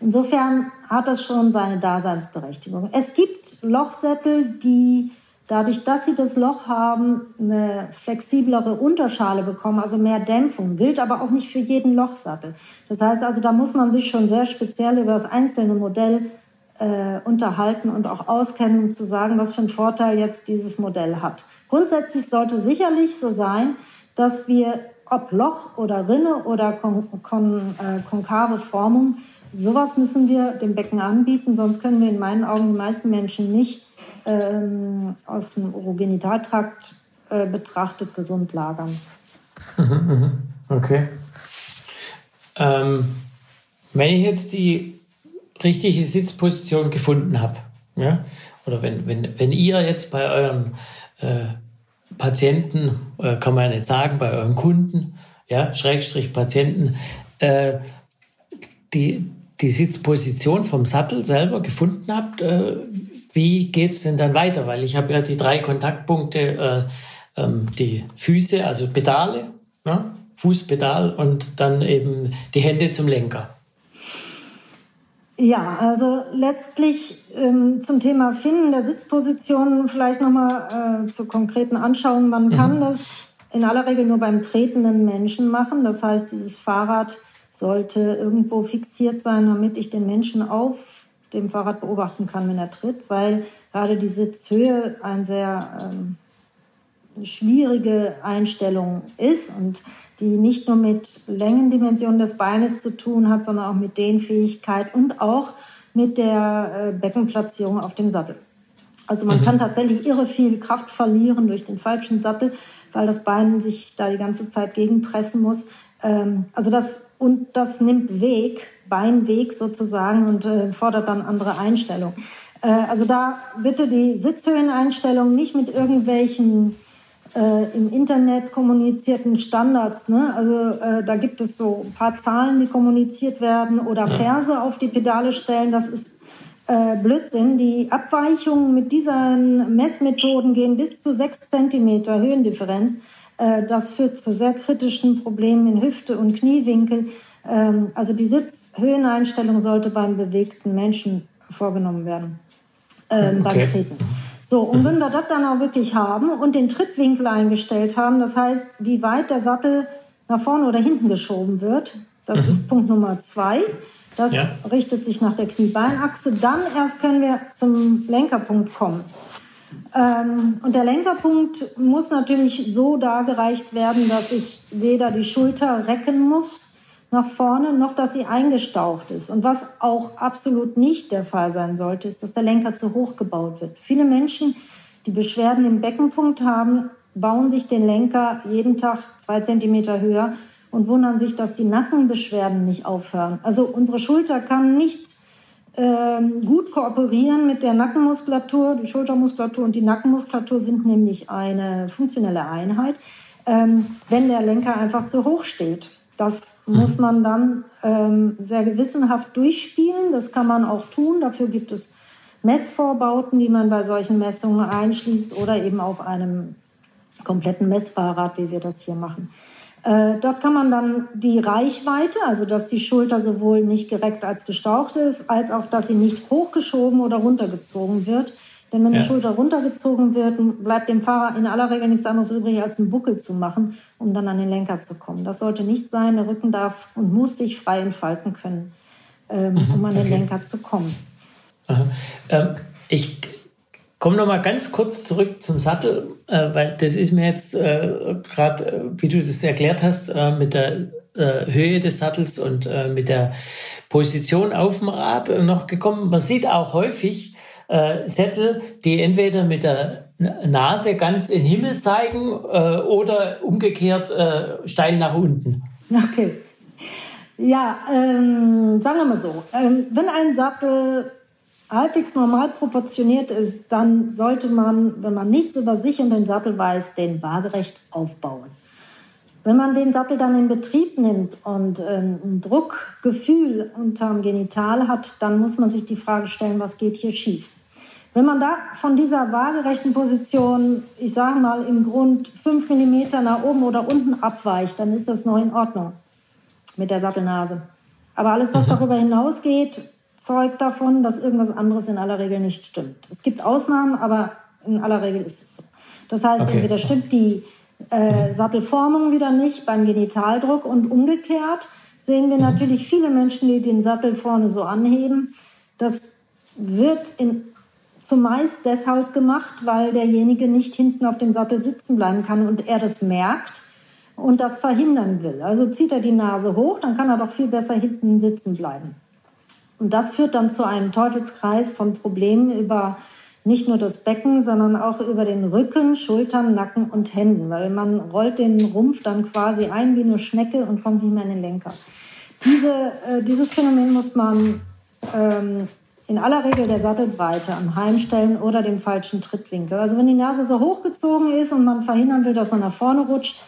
Insofern hat das schon seine Daseinsberechtigung. Es gibt Lochsättel, die dadurch, dass sie das Loch haben, eine flexiblere Unterschale bekommen, also mehr Dämpfung. Gilt aber auch nicht für jeden Lochsattel. Das heißt also, da muss man sich schon sehr speziell über das einzelne Modell äh, unterhalten und auch auskennen, um zu sagen, was für einen Vorteil jetzt dieses Modell hat. Grundsätzlich sollte sicherlich so sein, dass wir, ob Loch oder Rinne oder kon kon äh, konkave Formung, sowas müssen wir dem Becken anbieten, sonst können wir in meinen Augen die meisten Menschen nicht ähm, aus dem Urogenitaltrakt äh, betrachtet gesund lagern. Mhm, mhm. Okay. Ähm, wenn ich jetzt die richtige Sitzposition gefunden habe. Ja? Oder wenn, wenn, wenn ihr jetzt bei euren äh, Patienten, äh, kann man ja nicht sagen, bei euren Kunden, ja, Schrägstrich Patienten, äh, die, die Sitzposition vom Sattel selber gefunden habt, äh, wie es denn dann weiter? Weil ich habe ja die drei Kontaktpunkte, äh, ähm, die Füße, also Pedale, ne? Fußpedal und dann eben die Hände zum Lenker. Ja, also letztlich ähm, zum Thema Finden der Sitzposition vielleicht nochmal äh, zur konkreten Anschauung. Man mhm. kann das in aller Regel nur beim tretenden Menschen machen. Das heißt, dieses Fahrrad sollte irgendwo fixiert sein, damit ich den Menschen auf dem Fahrrad beobachten kann, wenn er tritt, weil gerade die Sitzhöhe ein sehr ähm, schwierige Einstellung ist und die nicht nur mit Längendimensionen des Beines zu tun hat, sondern auch mit Dehnfähigkeit und auch mit der äh, Beckenplatzierung auf dem Sattel. Also man mhm. kann tatsächlich irre viel Kraft verlieren durch den falschen Sattel, weil das Bein sich da die ganze Zeit gegenpressen muss. Ähm, also das und das nimmt Weg, Beinweg sozusagen und äh, fordert dann andere Einstellungen. Äh, also da bitte die Sitzhöheneinstellung nicht mit irgendwelchen äh, im Internet kommunizierten Standards. Ne? Also äh, da gibt es so ein paar Zahlen, die kommuniziert werden oder Verse auf die Pedale stellen. Das ist äh, Blödsinn. Die Abweichungen mit diesen Messmethoden gehen bis zu sechs Zentimeter Höhendifferenz. Äh, das führt zu sehr kritischen Problemen in Hüfte und Kniewinkel. Ähm, also die Sitzhöheneinstellung sollte beim bewegten Menschen vorgenommen werden, ähm, okay. beim Treten. So, und wenn wir das dann auch wirklich haben und den Trittwinkel eingestellt haben, das heißt, wie weit der Sattel nach vorne oder hinten geschoben wird, das mhm. ist Punkt Nummer zwei. Das ja. richtet sich nach der Knie-Beinachse. Dann erst können wir zum Lenkerpunkt kommen. Ähm, und der Lenkerpunkt muss natürlich so dargereicht werden, dass ich weder die Schulter recken muss, nach vorne, noch dass sie eingestaucht ist. Und was auch absolut nicht der Fall sein sollte, ist, dass der Lenker zu hoch gebaut wird. Viele Menschen, die Beschwerden im Beckenpunkt haben, bauen sich den Lenker jeden Tag zwei Zentimeter höher und wundern sich, dass die Nackenbeschwerden nicht aufhören. Also unsere Schulter kann nicht ähm, gut kooperieren mit der Nackenmuskulatur. Die Schultermuskulatur und die Nackenmuskulatur sind nämlich eine funktionelle Einheit, ähm, wenn der Lenker einfach zu hoch steht. Das muss mhm. man dann ähm, sehr gewissenhaft durchspielen. Das kann man auch tun. Dafür gibt es Messvorbauten, die man bei solchen Messungen einschließt oder eben auf einem kompletten Messfahrrad, wie wir das hier machen. Äh, dort kann man dann die Reichweite, also dass die Schulter sowohl nicht gereckt als gestaucht ist, als auch, dass sie nicht hochgeschoben oder runtergezogen wird, denn wenn ja. die Schulter runtergezogen wird, bleibt dem Fahrer in aller Regel nichts anderes übrig, als einen Buckel zu machen, um dann an den Lenker zu kommen. Das sollte nicht sein. Der Rücken darf und muss sich frei entfalten können, ähm, mhm, um an den okay. Lenker zu kommen. Ähm, ich komme noch mal ganz kurz zurück zum Sattel, äh, weil das ist mir jetzt äh, gerade, äh, wie du das erklärt hast, äh, mit der äh, Höhe des Sattels und mit der Position auf dem Rad noch gekommen. Man sieht auch häufig, äh, Sättel, die entweder mit der Nase ganz in den Himmel zeigen äh, oder umgekehrt äh, steil nach unten. Okay. Ja, ähm, sagen wir mal so. Ähm, wenn ein Sattel halbwegs normal proportioniert ist, dann sollte man, wenn man nichts über sich und den Sattel weiß, den waagerecht aufbauen. Wenn man den Sattel dann in Betrieb nimmt und ähm, ein Druckgefühl unterm Genital hat, dann muss man sich die Frage stellen, was geht hier schief? Wenn man da von dieser waagerechten Position, ich sage mal im Grund fünf Millimeter nach oben oder unten abweicht, dann ist das noch in Ordnung mit der Sattelnase. Aber alles, was mhm. darüber hinausgeht, zeugt davon, dass irgendwas anderes in aller Regel nicht stimmt. Es gibt Ausnahmen, aber in aller Regel ist es so. Das heißt, okay. entweder stimmt die äh, Sattelformung wieder nicht beim Genitaldruck und umgekehrt sehen wir mhm. natürlich viele Menschen, die den Sattel vorne so anheben. Das wird in zumeist deshalb gemacht, weil derjenige nicht hinten auf dem Sattel sitzen bleiben kann und er das merkt und das verhindern will. Also zieht er die Nase hoch, dann kann er doch viel besser hinten sitzen bleiben. Und das führt dann zu einem Teufelskreis von Problemen über nicht nur das Becken, sondern auch über den Rücken, Schultern, Nacken und Händen, weil man rollt den Rumpf dann quasi ein wie eine Schnecke und kommt nicht mehr in den Lenker. Diese, äh, dieses Phänomen muss man ähm, in aller Regel der Sattelbreite am Heimstellen oder dem falschen Trittwinkel. Also wenn die Nase so hochgezogen ist und man verhindern will, dass man nach vorne rutscht,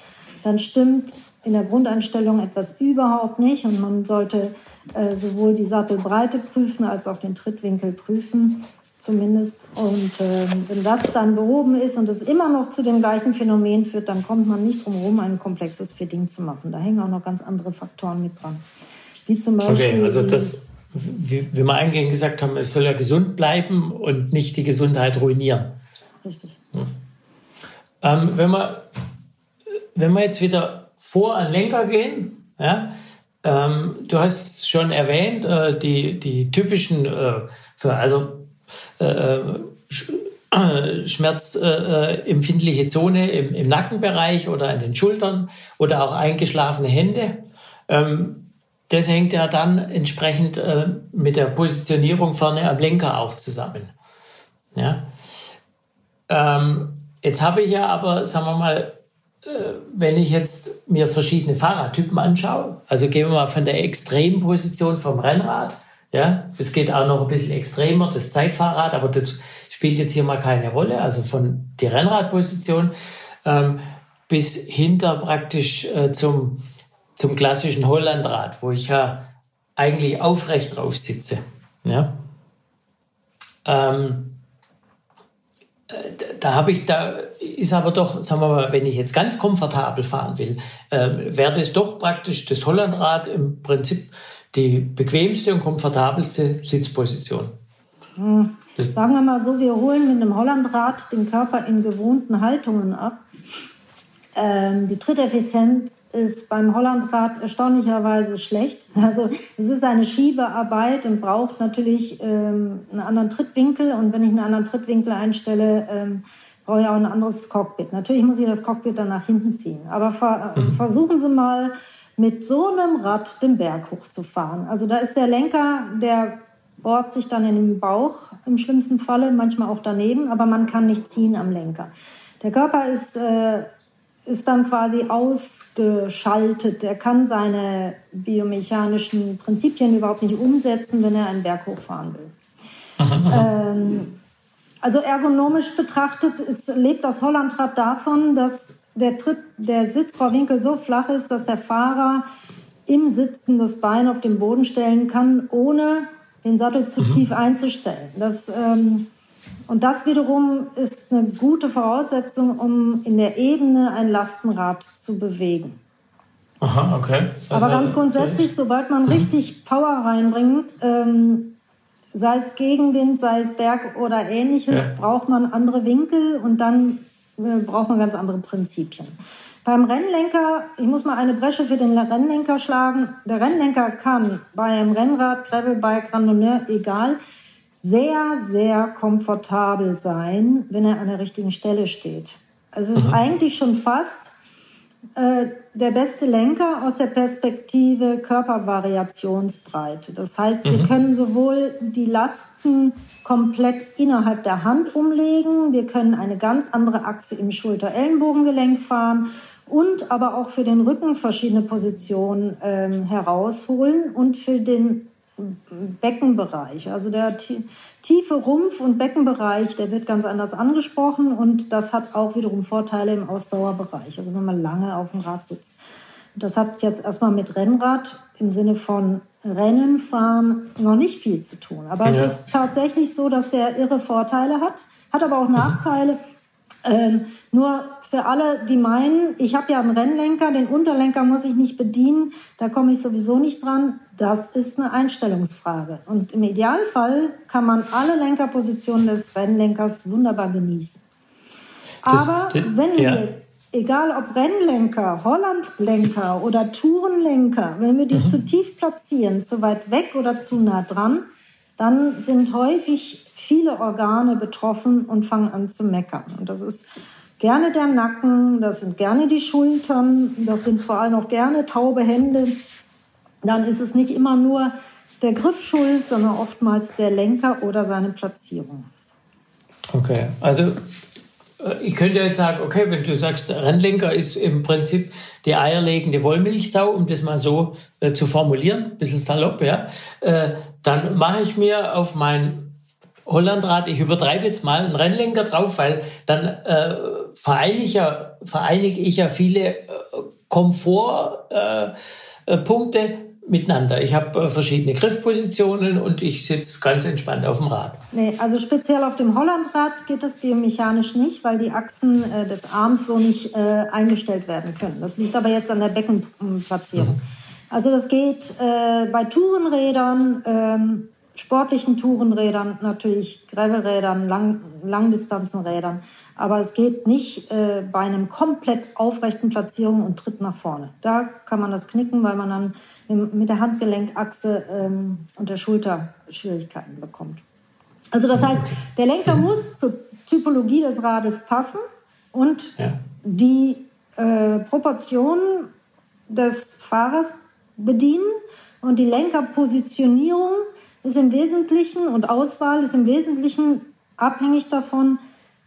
dann stimmt in der Grundeinstellung etwas überhaupt nicht und man sollte äh, sowohl die Sattelbreite prüfen als auch den Trittwinkel prüfen zumindest. Und äh, wenn das dann behoben ist und es immer noch zu dem gleichen Phänomen führt, dann kommt man nicht drum herum, ein komplexes Fitting zu machen. Da hängen auch noch ganz andere Faktoren mit dran. Wie zum Beispiel. Okay, also das wie, wie wir eingehend gesagt haben, es soll ja gesund bleiben und nicht die Gesundheit ruinieren. Richtig. Ja. Ähm, wenn, wir, wenn wir jetzt wieder vor an Lenker gehen, ja, ähm, du hast schon erwähnt, äh, die, die typischen, äh, für, also äh, äh schmerzempfindliche Zone im, im, Nackenbereich oder in den Schultern oder auch eingeschlafene Hände. Ähm, das hängt ja dann entsprechend äh, mit der Positionierung vorne am Lenker auch zusammen. Ja. Ähm, jetzt habe ich ja aber, sagen wir mal, äh, wenn ich jetzt mir verschiedene Fahrradtypen anschaue, also gehen wir mal von der extremen Position vom Rennrad, ja, es geht auch noch ein bisschen extremer, das Zeitfahrrad, aber das spielt jetzt hier mal keine Rolle, also von der Rennradposition, ähm, bis hinter praktisch äh, zum, zum klassischen Hollandrad, wo ich ja eigentlich aufrecht drauf sitze. Ja? Ähm, äh, da habe ich, da ist aber doch, sagen wir mal, wenn ich jetzt ganz komfortabel fahren will, äh, wäre das doch praktisch das Hollandrad im Prinzip die bequemste und komfortabelste Sitzposition. Hm. Sagen wir mal so, wir holen mit einem Hollandrad den Körper in gewohnten Haltungen ab. Ähm, die Tritteffizienz ist beim Hollandrad erstaunlicherweise schlecht. Also es ist eine Schiebearbeit und braucht natürlich ähm, einen anderen Trittwinkel. Und wenn ich einen anderen Trittwinkel einstelle, ähm, brauche ich auch ein anderes Cockpit. Natürlich muss ich das Cockpit dann nach hinten ziehen. Aber ver mhm. versuchen Sie mal mit so einem Rad den Berg hochzufahren. Also da ist der Lenker, der bohrt sich dann in den Bauch im schlimmsten Falle, manchmal auch daneben, aber man kann nicht ziehen am Lenker. Der Körper ist, äh, ist dann quasi ausgeschaltet. Er kann seine biomechanischen Prinzipien überhaupt nicht umsetzen, wenn er einen Berg hochfahren will. Ähm, also ergonomisch betrachtet ist, lebt das Hollandrad davon, dass der, Tritt, der Sitzrohrwinkel so flach ist, dass der Fahrer im Sitzen das Bein auf den Boden stellen kann, ohne den Sattel zu mhm. tief einzustellen. Das, ähm, und das wiederum ist eine gute Voraussetzung, um in der Ebene ein Lastenrad zu bewegen. Aha, okay. Also, Aber ganz grundsätzlich, sobald man mhm. richtig Power reinbringt, ähm, sei es Gegenwind, sei es Berg oder ähnliches, ja. braucht man andere Winkel und dann äh, braucht man ganz andere Prinzipien. Beim Rennlenker, ich muss mal eine Bresche für den Rennlenker schlagen. Der Rennlenker kann bei einem Rennrad, Gravelbike, Randonneur, egal, sehr, sehr komfortabel sein, wenn er an der richtigen Stelle steht. Also es ist mhm. eigentlich schon fast äh, der beste Lenker aus der Perspektive Körpervariationsbreite. Das heißt, mhm. wir können sowohl die Lasten komplett innerhalb der Hand umlegen, wir können eine ganz andere Achse im Schulter-Ellenbogengelenk fahren und aber auch für den Rücken verschiedene Positionen ähm, herausholen und für den Beckenbereich. Also der tiefe Rumpf- und Beckenbereich, der wird ganz anders angesprochen und das hat auch wiederum Vorteile im Ausdauerbereich, also wenn man lange auf dem Rad sitzt. Das hat jetzt erstmal mit Rennrad im Sinne von Rennen fahren noch nicht viel zu tun. Aber ja. es ist tatsächlich so, dass der irre Vorteile hat, hat aber auch mhm. Nachteile. Ähm, nur für alle, die meinen, ich habe ja einen Rennlenker, den Unterlenker muss ich nicht bedienen, da komme ich sowieso nicht dran. Das ist eine Einstellungsfrage. Und im Idealfall kann man alle Lenkerpositionen des Rennlenkers wunderbar genießen. Aber das, wenn ja. wir, egal ob Rennlenker, Hollandlenker oder Tourenlenker, wenn wir die mhm. zu tief platzieren, zu weit weg oder zu nah dran, dann sind häufig viele Organe betroffen und fangen an zu meckern. Und das ist gerne der Nacken, das sind gerne die Schultern, das sind vor allem auch gerne taube Hände. Dann ist es nicht immer nur der Griff schuld, sondern oftmals der Lenker oder seine Platzierung. Okay, also äh, ich könnte jetzt sagen, okay, wenn du sagst, Rennlenker ist im Prinzip die eierlegende Wollmilchsau, um das mal so äh, zu formulieren, ein bisschen salopp, ja, äh, dann mache ich mir auf mein Hollandrad, ich übertreibe jetzt mal, einen Rennlenker drauf, weil dann äh, vereinige, ich ja, vereinige ich ja viele äh, Komfortpunkte äh, miteinander. Ich habe äh, verschiedene Griffpositionen und ich sitze ganz entspannt auf dem Rad. Nee, also speziell auf dem Hollandrad geht das biomechanisch nicht, weil die Achsen äh, des Arms so nicht äh, eingestellt werden können. Das liegt aber jetzt an der Beckenplatzierung. Mhm. Also das geht äh, bei Tourenrädern, ähm, sportlichen Tourenrädern, natürlich Gravelrädern, Lang Langdistanzenrädern. Aber es geht nicht äh, bei einem komplett aufrechten Platzierung und Tritt nach vorne. Da kann man das knicken, weil man dann mit der Handgelenkachse ähm, und der Schulter Schwierigkeiten bekommt. Also das heißt, der Lenker muss zur Typologie des Rades passen und ja. die äh, Proportionen des Fahrers bedienen und die Lenkerpositionierung ist im Wesentlichen und Auswahl ist im Wesentlichen abhängig davon,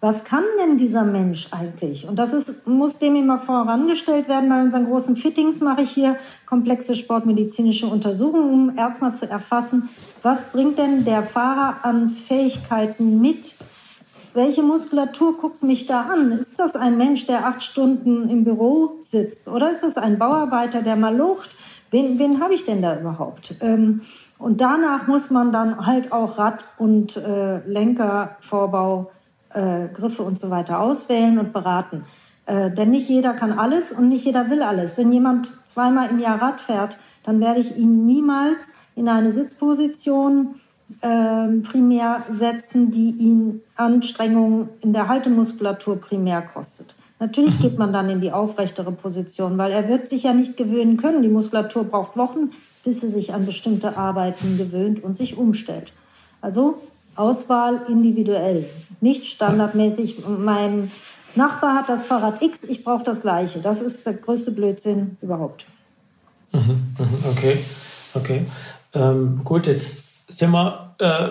was kann denn dieser Mensch eigentlich? Und das ist, muss dem immer vorangestellt werden. Bei unseren großen Fittings mache ich hier komplexe sportmedizinische Untersuchungen, um erstmal zu erfassen, was bringt denn der Fahrer an Fähigkeiten mit, welche Muskulatur guckt mich da an? Ist das ein Mensch, der acht Stunden im Büro sitzt? Oder ist das ein Bauarbeiter, der mal lucht? Wen, wen habe ich denn da überhaupt? Ähm, und danach muss man dann halt auch Rad- und äh, Lenkervorbau, äh, Griffe und so weiter auswählen und beraten. Äh, denn nicht jeder kann alles und nicht jeder will alles. Wenn jemand zweimal im Jahr Rad fährt, dann werde ich ihn niemals in eine Sitzposition äh, primär setzen, die ihn Anstrengungen in der Haltemuskulatur primär kostet. Natürlich geht man dann in die aufrechtere Position, weil er wird sich ja nicht gewöhnen können. Die Muskulatur braucht Wochen, bis sie sich an bestimmte Arbeiten gewöhnt und sich umstellt. Also Auswahl individuell, nicht standardmäßig. Mein Nachbar hat das Fahrrad X, ich brauche das gleiche. Das ist der größte Blödsinn überhaupt. Mhm, mhm, okay, okay. Ähm, gut, jetzt sind wir äh,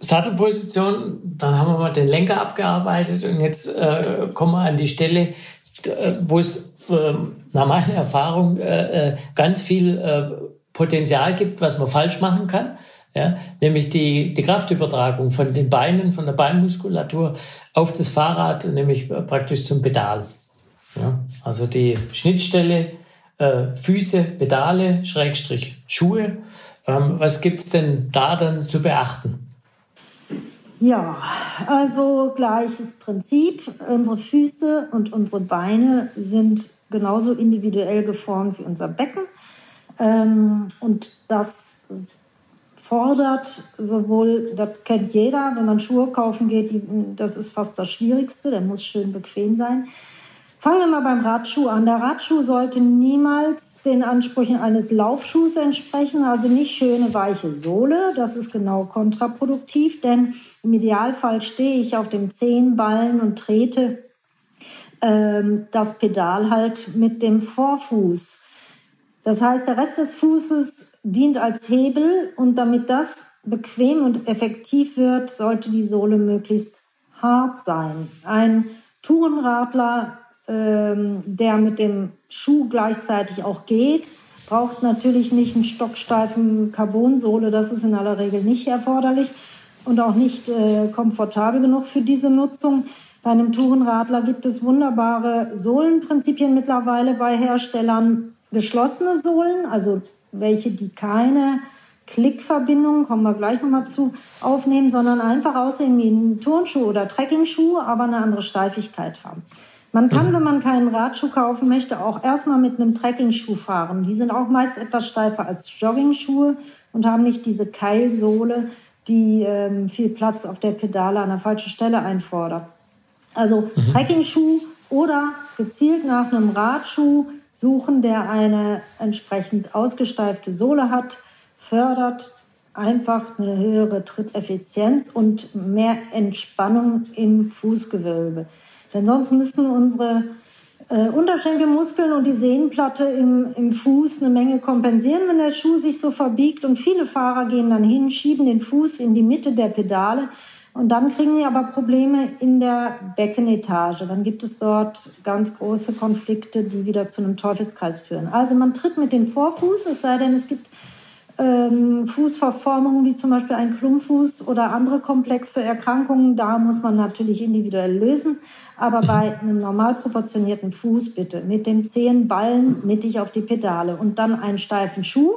Sattelposition, dann haben wir mal den Lenker abgearbeitet und jetzt äh, kommen wir an die Stelle, äh, wo es nach meiner Erfahrung äh, äh, ganz viel äh, Potenzial gibt, was man falsch machen kann. Ja, nämlich die, die Kraftübertragung von den Beinen, von der Beinmuskulatur auf das Fahrrad, nämlich praktisch zum Pedal. Ja, also die Schnittstelle äh, Füße, Pedale, Schrägstrich Schuhe. Ähm, was gibt es denn da dann zu beachten? Ja, also gleiches Prinzip. Unsere Füße und unsere Beine sind genauso individuell geformt wie unser Becken. Ähm, und das fordert sowohl, das kennt jeder, wenn man Schuhe kaufen geht, die, das ist fast das Schwierigste, der muss schön bequem sein. Fangen wir mal beim Radschuh an. Der Radschuh sollte niemals den Ansprüchen eines Laufschuhs entsprechen, also nicht schöne weiche Sohle. Das ist genau kontraproduktiv, denn im Idealfall stehe ich auf dem Zehenballen und trete das Pedal halt mit dem Vorfuß. Das heißt, der Rest des Fußes dient als Hebel und damit das bequem und effektiv wird, sollte die Sohle möglichst hart sein. Ein Tourenradler ähm, der mit dem Schuh gleichzeitig auch geht, braucht natürlich nicht einen stocksteifen Carbonsohle. Das ist in aller Regel nicht erforderlich und auch nicht äh, komfortabel genug für diese Nutzung. Bei einem Tourenradler gibt es wunderbare Sohlenprinzipien mittlerweile bei Herstellern. Geschlossene Sohlen, also welche, die keine Klickverbindung, kommen wir gleich nochmal zu, aufnehmen, sondern einfach aussehen wie ein Turnschuh oder Trekkingschuh, aber eine andere Steifigkeit haben. Man kann, mhm. wenn man keinen Radschuh kaufen möchte, auch erstmal mit einem Trekkingschuh fahren. Die sind auch meist etwas steifer als Joggingschuhe und haben nicht diese Keilsohle, die ähm, viel Platz auf der Pedale an der falschen Stelle einfordert. Also mhm. Trekkingschuh oder gezielt nach einem Radschuh suchen, der eine entsprechend ausgesteifte Sohle hat, fördert einfach eine höhere Tritteffizienz und mehr Entspannung im Fußgewölbe. Denn sonst müssen unsere äh, Unterschenkelmuskeln und die Sehnenplatte im, im Fuß eine Menge kompensieren, wenn der Schuh sich so verbiegt. Und viele Fahrer gehen dann hin, schieben den Fuß in die Mitte der Pedale. Und dann kriegen sie aber Probleme in der Beckenetage. Dann gibt es dort ganz große Konflikte, die wieder zu einem Teufelskreis führen. Also man tritt mit dem Vorfuß, es sei denn, es gibt ähm, Fußverformungen wie zum Beispiel ein Klumpfuß oder andere komplexe Erkrankungen, da muss man natürlich individuell lösen. Aber bei einem normal proportionierten Fuß bitte mit dem Zehenballen mittig auf die Pedale und dann einen steifen Schuh.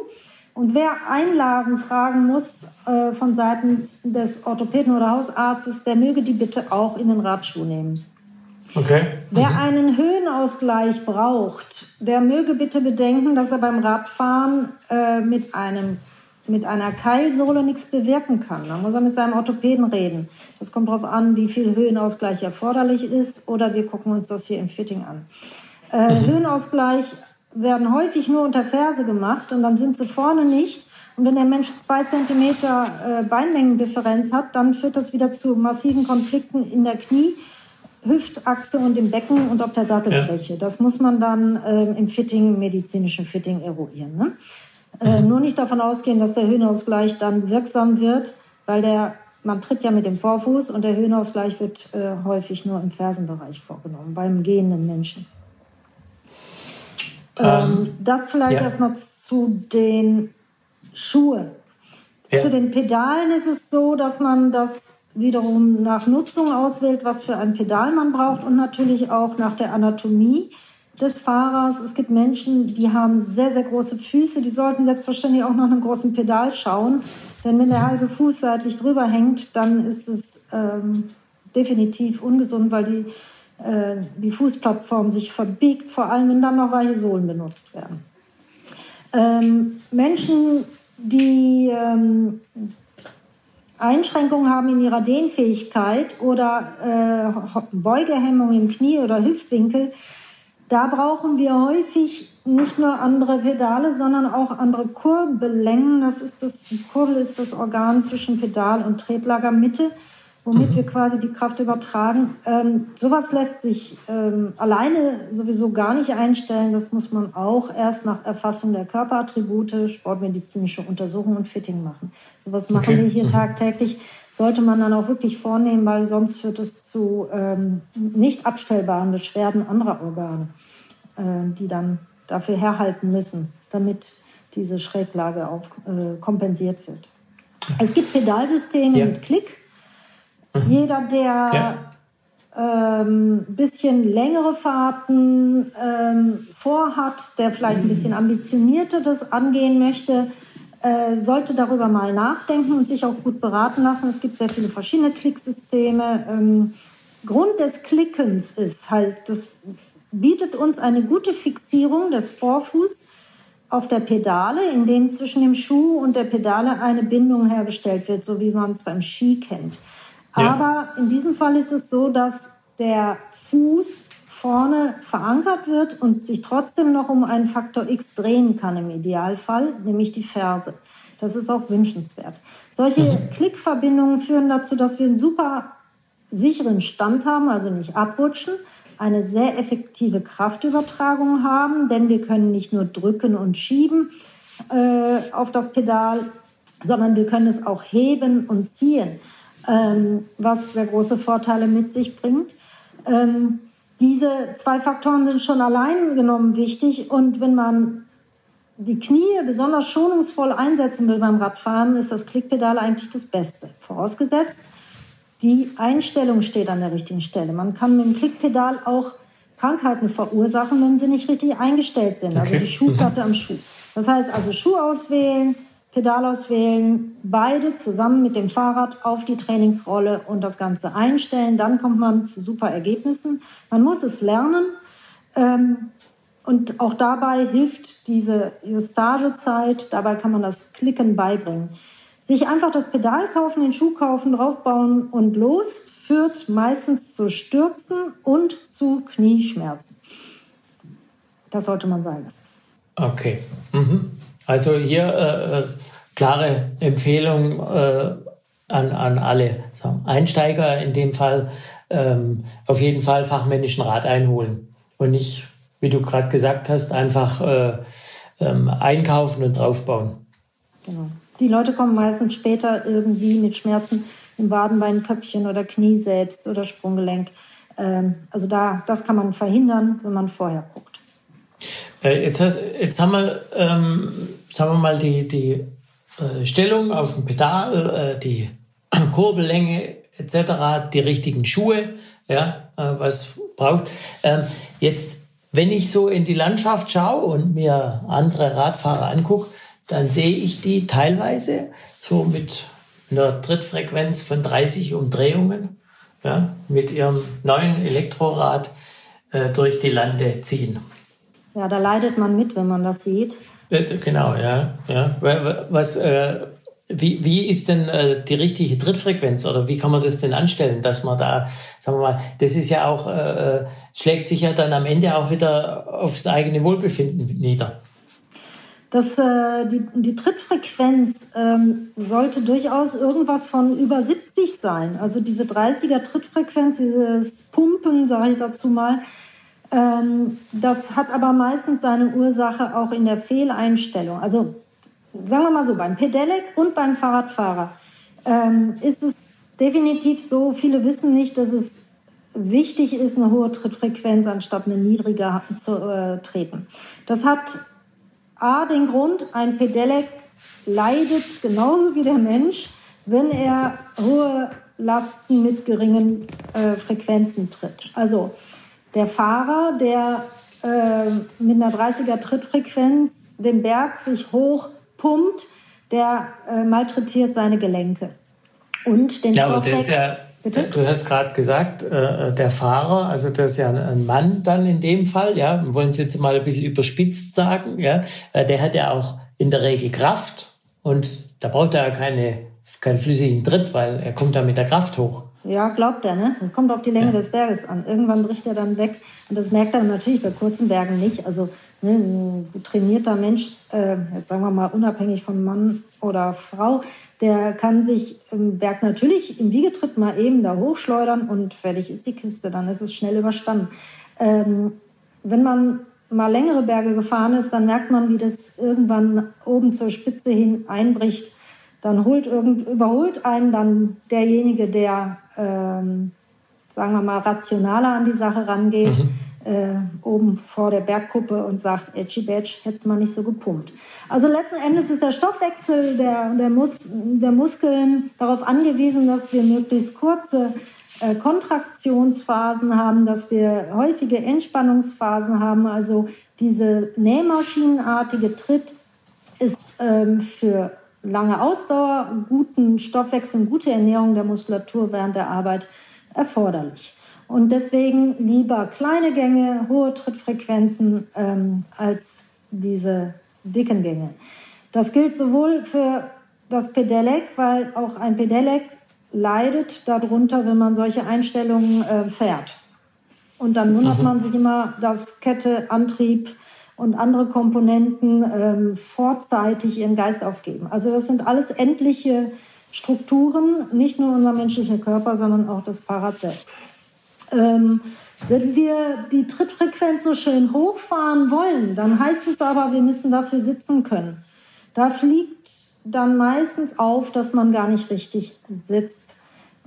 Und wer Einlagen tragen muss äh, von Seiten des Orthopäden oder Hausarztes, der möge die bitte auch in den Radschuh nehmen. Okay. Wer mhm. einen Höhenausgleich braucht, der möge bitte bedenken, dass er beim Radfahren äh, mit, einem, mit einer Keilsohle nichts bewirken kann. Da muss er mit seinem Orthopäden reden. Das kommt darauf an, wie viel Höhenausgleich erforderlich ist. Oder wir gucken uns das hier im Fitting an. Äh, mhm. Höhenausgleich werden häufig nur unter Ferse gemacht und dann sind sie vorne nicht. Und wenn der Mensch zwei Zentimeter äh, Beinlängendifferenz hat, dann führt das wieder zu massiven Konflikten in der Knie. Hüftachse und im Becken und auf der Sattelfläche. Ja. Das muss man dann äh, im Fitting, medizinischen Fitting eruieren. Ne? Äh, mhm. Nur nicht davon ausgehen, dass der Höhenausgleich dann wirksam wird, weil der, man tritt ja mit dem Vorfuß und der Höhenausgleich wird äh, häufig nur im Fersenbereich vorgenommen, beim gehenden Menschen. Ähm, ähm das vielleicht ja. erstmal zu den Schuhen. Ja. Zu den Pedalen ist es so, dass man das wiederum nach Nutzung auswählt, was für ein Pedal man braucht und natürlich auch nach der Anatomie des Fahrers. Es gibt Menschen, die haben sehr, sehr große Füße. Die sollten selbstverständlich auch nach einem großen Pedal schauen. Denn wenn der halbe Fuß seitlich drüber hängt, dann ist es ähm, definitiv ungesund, weil die, äh, die Fußplattform sich verbiegt, vor allem wenn dann noch weiche Sohlen benutzt werden. Ähm, Menschen, die ähm, Einschränkungen haben in ihrer Dehnfähigkeit oder äh, Beugehemmung im Knie oder Hüftwinkel, da brauchen wir häufig nicht nur andere Pedale, sondern auch andere Kurbellängen. Das ist das, die Kurbel ist das Organ zwischen Pedal und Tretlagermitte womit mhm. wir quasi die Kraft übertragen. Ähm, sowas lässt sich ähm, alleine sowieso gar nicht einstellen. Das muss man auch erst nach Erfassung der Körperattribute, sportmedizinische Untersuchung und Fitting machen. Sowas machen okay. wir hier mhm. tagtäglich. Sollte man dann auch wirklich vornehmen, weil sonst führt es zu ähm, nicht abstellbaren Beschwerden anderer Organe, äh, die dann dafür herhalten müssen, damit diese Schräglage auf, äh, kompensiert wird. Es gibt Pedalsysteme ja. mit Klick. Mhm. Jeder, der ja. ähm, bisschen längere Fahrten ähm, vorhat, der vielleicht ein bisschen ambitionierter das angehen möchte, äh, sollte darüber mal nachdenken und sich auch gut beraten lassen. Es gibt sehr viele verschiedene Klicksysteme. Ähm, Grund des Klickens ist halt, das bietet uns eine gute Fixierung des Vorfußs auf der Pedale, indem zwischen dem Schuh und der Pedale eine Bindung hergestellt wird, so wie man es beim Ski kennt. Aber in diesem Fall ist es so, dass der Fuß vorne verankert wird und sich trotzdem noch um einen Faktor X drehen kann im Idealfall, nämlich die Ferse. Das ist auch wünschenswert. Solche mhm. Klickverbindungen führen dazu, dass wir einen super sicheren Stand haben, also nicht abrutschen, eine sehr effektive Kraftübertragung haben, denn wir können nicht nur drücken und schieben äh, auf das Pedal, sondern wir können es auch heben und ziehen ähm, was sehr große Vorteile mit sich bringt. Ähm, diese zwei Faktoren sind schon allein genommen wichtig und wenn man die Knie besonders schonungsvoll einsetzen will beim Radfahren, ist das Klickpedal eigentlich das Beste. Vorausgesetzt, die Einstellung steht an der richtigen Stelle. Man kann mit dem Klickpedal auch Krankheiten verursachen, wenn sie nicht richtig eingestellt sind. Also okay. Also die Schuhplatte am Schuh. Das heißt also Schuh auswählen, Pedal auswählen, beide zusammen mit dem Fahrrad auf die Trainingsrolle und das Ganze einstellen. Dann kommt man zu super Ergebnissen. Man muss es lernen. Ähm, und auch dabei hilft diese Justagezeit. Dabei kann man das Klicken beibringen. Sich einfach das Pedal kaufen, den Schuh kaufen, draufbauen und los führt meistens zu Stürzen und zu Knieschmerzen. Das sollte man sein lassen. Okay. Mhm. Also hier äh, äh, klare Empfehlung äh, an, an alle Einsteiger in dem Fall ähm, auf jeden Fall fachmännischen Rat einholen und nicht, wie du gerade gesagt hast, einfach äh, ähm, einkaufen und draufbauen. Genau. Die Leute kommen meistens später irgendwie mit Schmerzen im Wadenbein, Köpfchen oder Knie selbst oder Sprunggelenk. Ähm, also da, das kann man verhindern, wenn man vorher guckt. Äh, jetzt, jetzt haben wir, ähm, sagen wir mal, die, die äh, Stellung auf dem Pedal, äh, die Kurbellänge etc., die richtigen Schuhe, ja, äh, was braucht. Ähm, jetzt, wenn ich so in die Landschaft schaue und mir andere Radfahrer angucke, dann sehe ich die teilweise so mit einer Trittfrequenz von 30 Umdrehungen ja, mit ihrem neuen Elektrorad äh, durch die Lande ziehen. Ja, da leidet man mit, wenn man das sieht. Genau, ja. ja. Was, äh, wie, wie ist denn äh, die richtige Trittfrequenz oder wie kann man das denn anstellen, dass man da, sagen wir mal, das ist ja auch, äh, äh schlägt sich ja dann am Ende auch wieder aufs eigene Wohlbefinden nieder. Das, äh, die, die Trittfrequenz ähm, sollte durchaus irgendwas von über 70 sein. Also diese 30er Trittfrequenz, dieses Pumpen, sage ich dazu mal, das hat aber meistens seine Ursache auch in der Fehleinstellung. Also sagen wir mal so, beim Pedelec und beim Fahrradfahrer ähm, ist es definitiv so, viele wissen nicht, dass es wichtig ist, eine hohe Trittfrequenz anstatt eine niedrige zu äh, treten. Das hat A, den Grund, ein Pedelec leidet genauso wie der Mensch, wenn er hohe Lasten mit geringen äh, Frequenzen tritt. Also der Fahrer, der äh, mit einer 30er Trittfrequenz den Berg sich hoch pumpt, der äh, malträtiert seine Gelenke. Und den ja, aber ist ja, Bitte? Du hast gerade gesagt, äh, der Fahrer, also das ist ja ein Mann dann in dem Fall, ja, wir wollen es jetzt mal ein bisschen überspitzt sagen, ja, äh, der hat ja auch in der Regel Kraft und da braucht er ja keine, keinen flüssigen Tritt, weil er kommt da mit der Kraft hoch. Ja, glaubt er, ne? Das kommt auf die Länge ja. des Berges an. Irgendwann bricht er dann weg. Und das merkt er natürlich bei kurzen Bergen nicht. Also ne, ein trainierter Mensch, äh, jetzt sagen wir mal unabhängig von Mann oder Frau, der kann sich im Berg natürlich im Wiegetritt mal eben da hochschleudern und fertig ist die Kiste. Dann ist es schnell überstanden. Ähm, wenn man mal längere Berge gefahren ist, dann merkt man, wie das irgendwann oben zur Spitze hin einbricht dann holt irgend, überholt einen dann derjenige, der, ähm, sagen wir mal, rationaler an die Sache rangeht, mhm. äh, oben vor der Bergkuppe und sagt, Edgy Badge, hättest mal nicht so gepumpt. Also letzten Endes ist der Stoffwechsel der, der, Mus der Muskeln darauf angewiesen, dass wir möglichst kurze äh, Kontraktionsphasen haben, dass wir häufige Entspannungsphasen haben. Also diese nähmaschinenartige Tritt ist ähm, für lange Ausdauer, guten Stoffwechsel und gute Ernährung der Muskulatur während der Arbeit erforderlich. Und deswegen lieber kleine Gänge, hohe Trittfrequenzen ähm, als diese dicken Gänge. Das gilt sowohl für das Pedelec, weil auch ein Pedelec leidet darunter, wenn man solche Einstellungen äh, fährt. Und dann wundert mhm. man sich immer, dass Kette, Antrieb, und andere Komponenten ähm, vorzeitig ihren Geist aufgeben. Also das sind alles endliche Strukturen, nicht nur unser menschlicher Körper, sondern auch das Fahrrad selbst. Ähm, wenn wir die Trittfrequenz so schön hochfahren wollen, dann heißt es aber, wir müssen dafür sitzen können. Da fliegt dann meistens auf, dass man gar nicht richtig sitzt.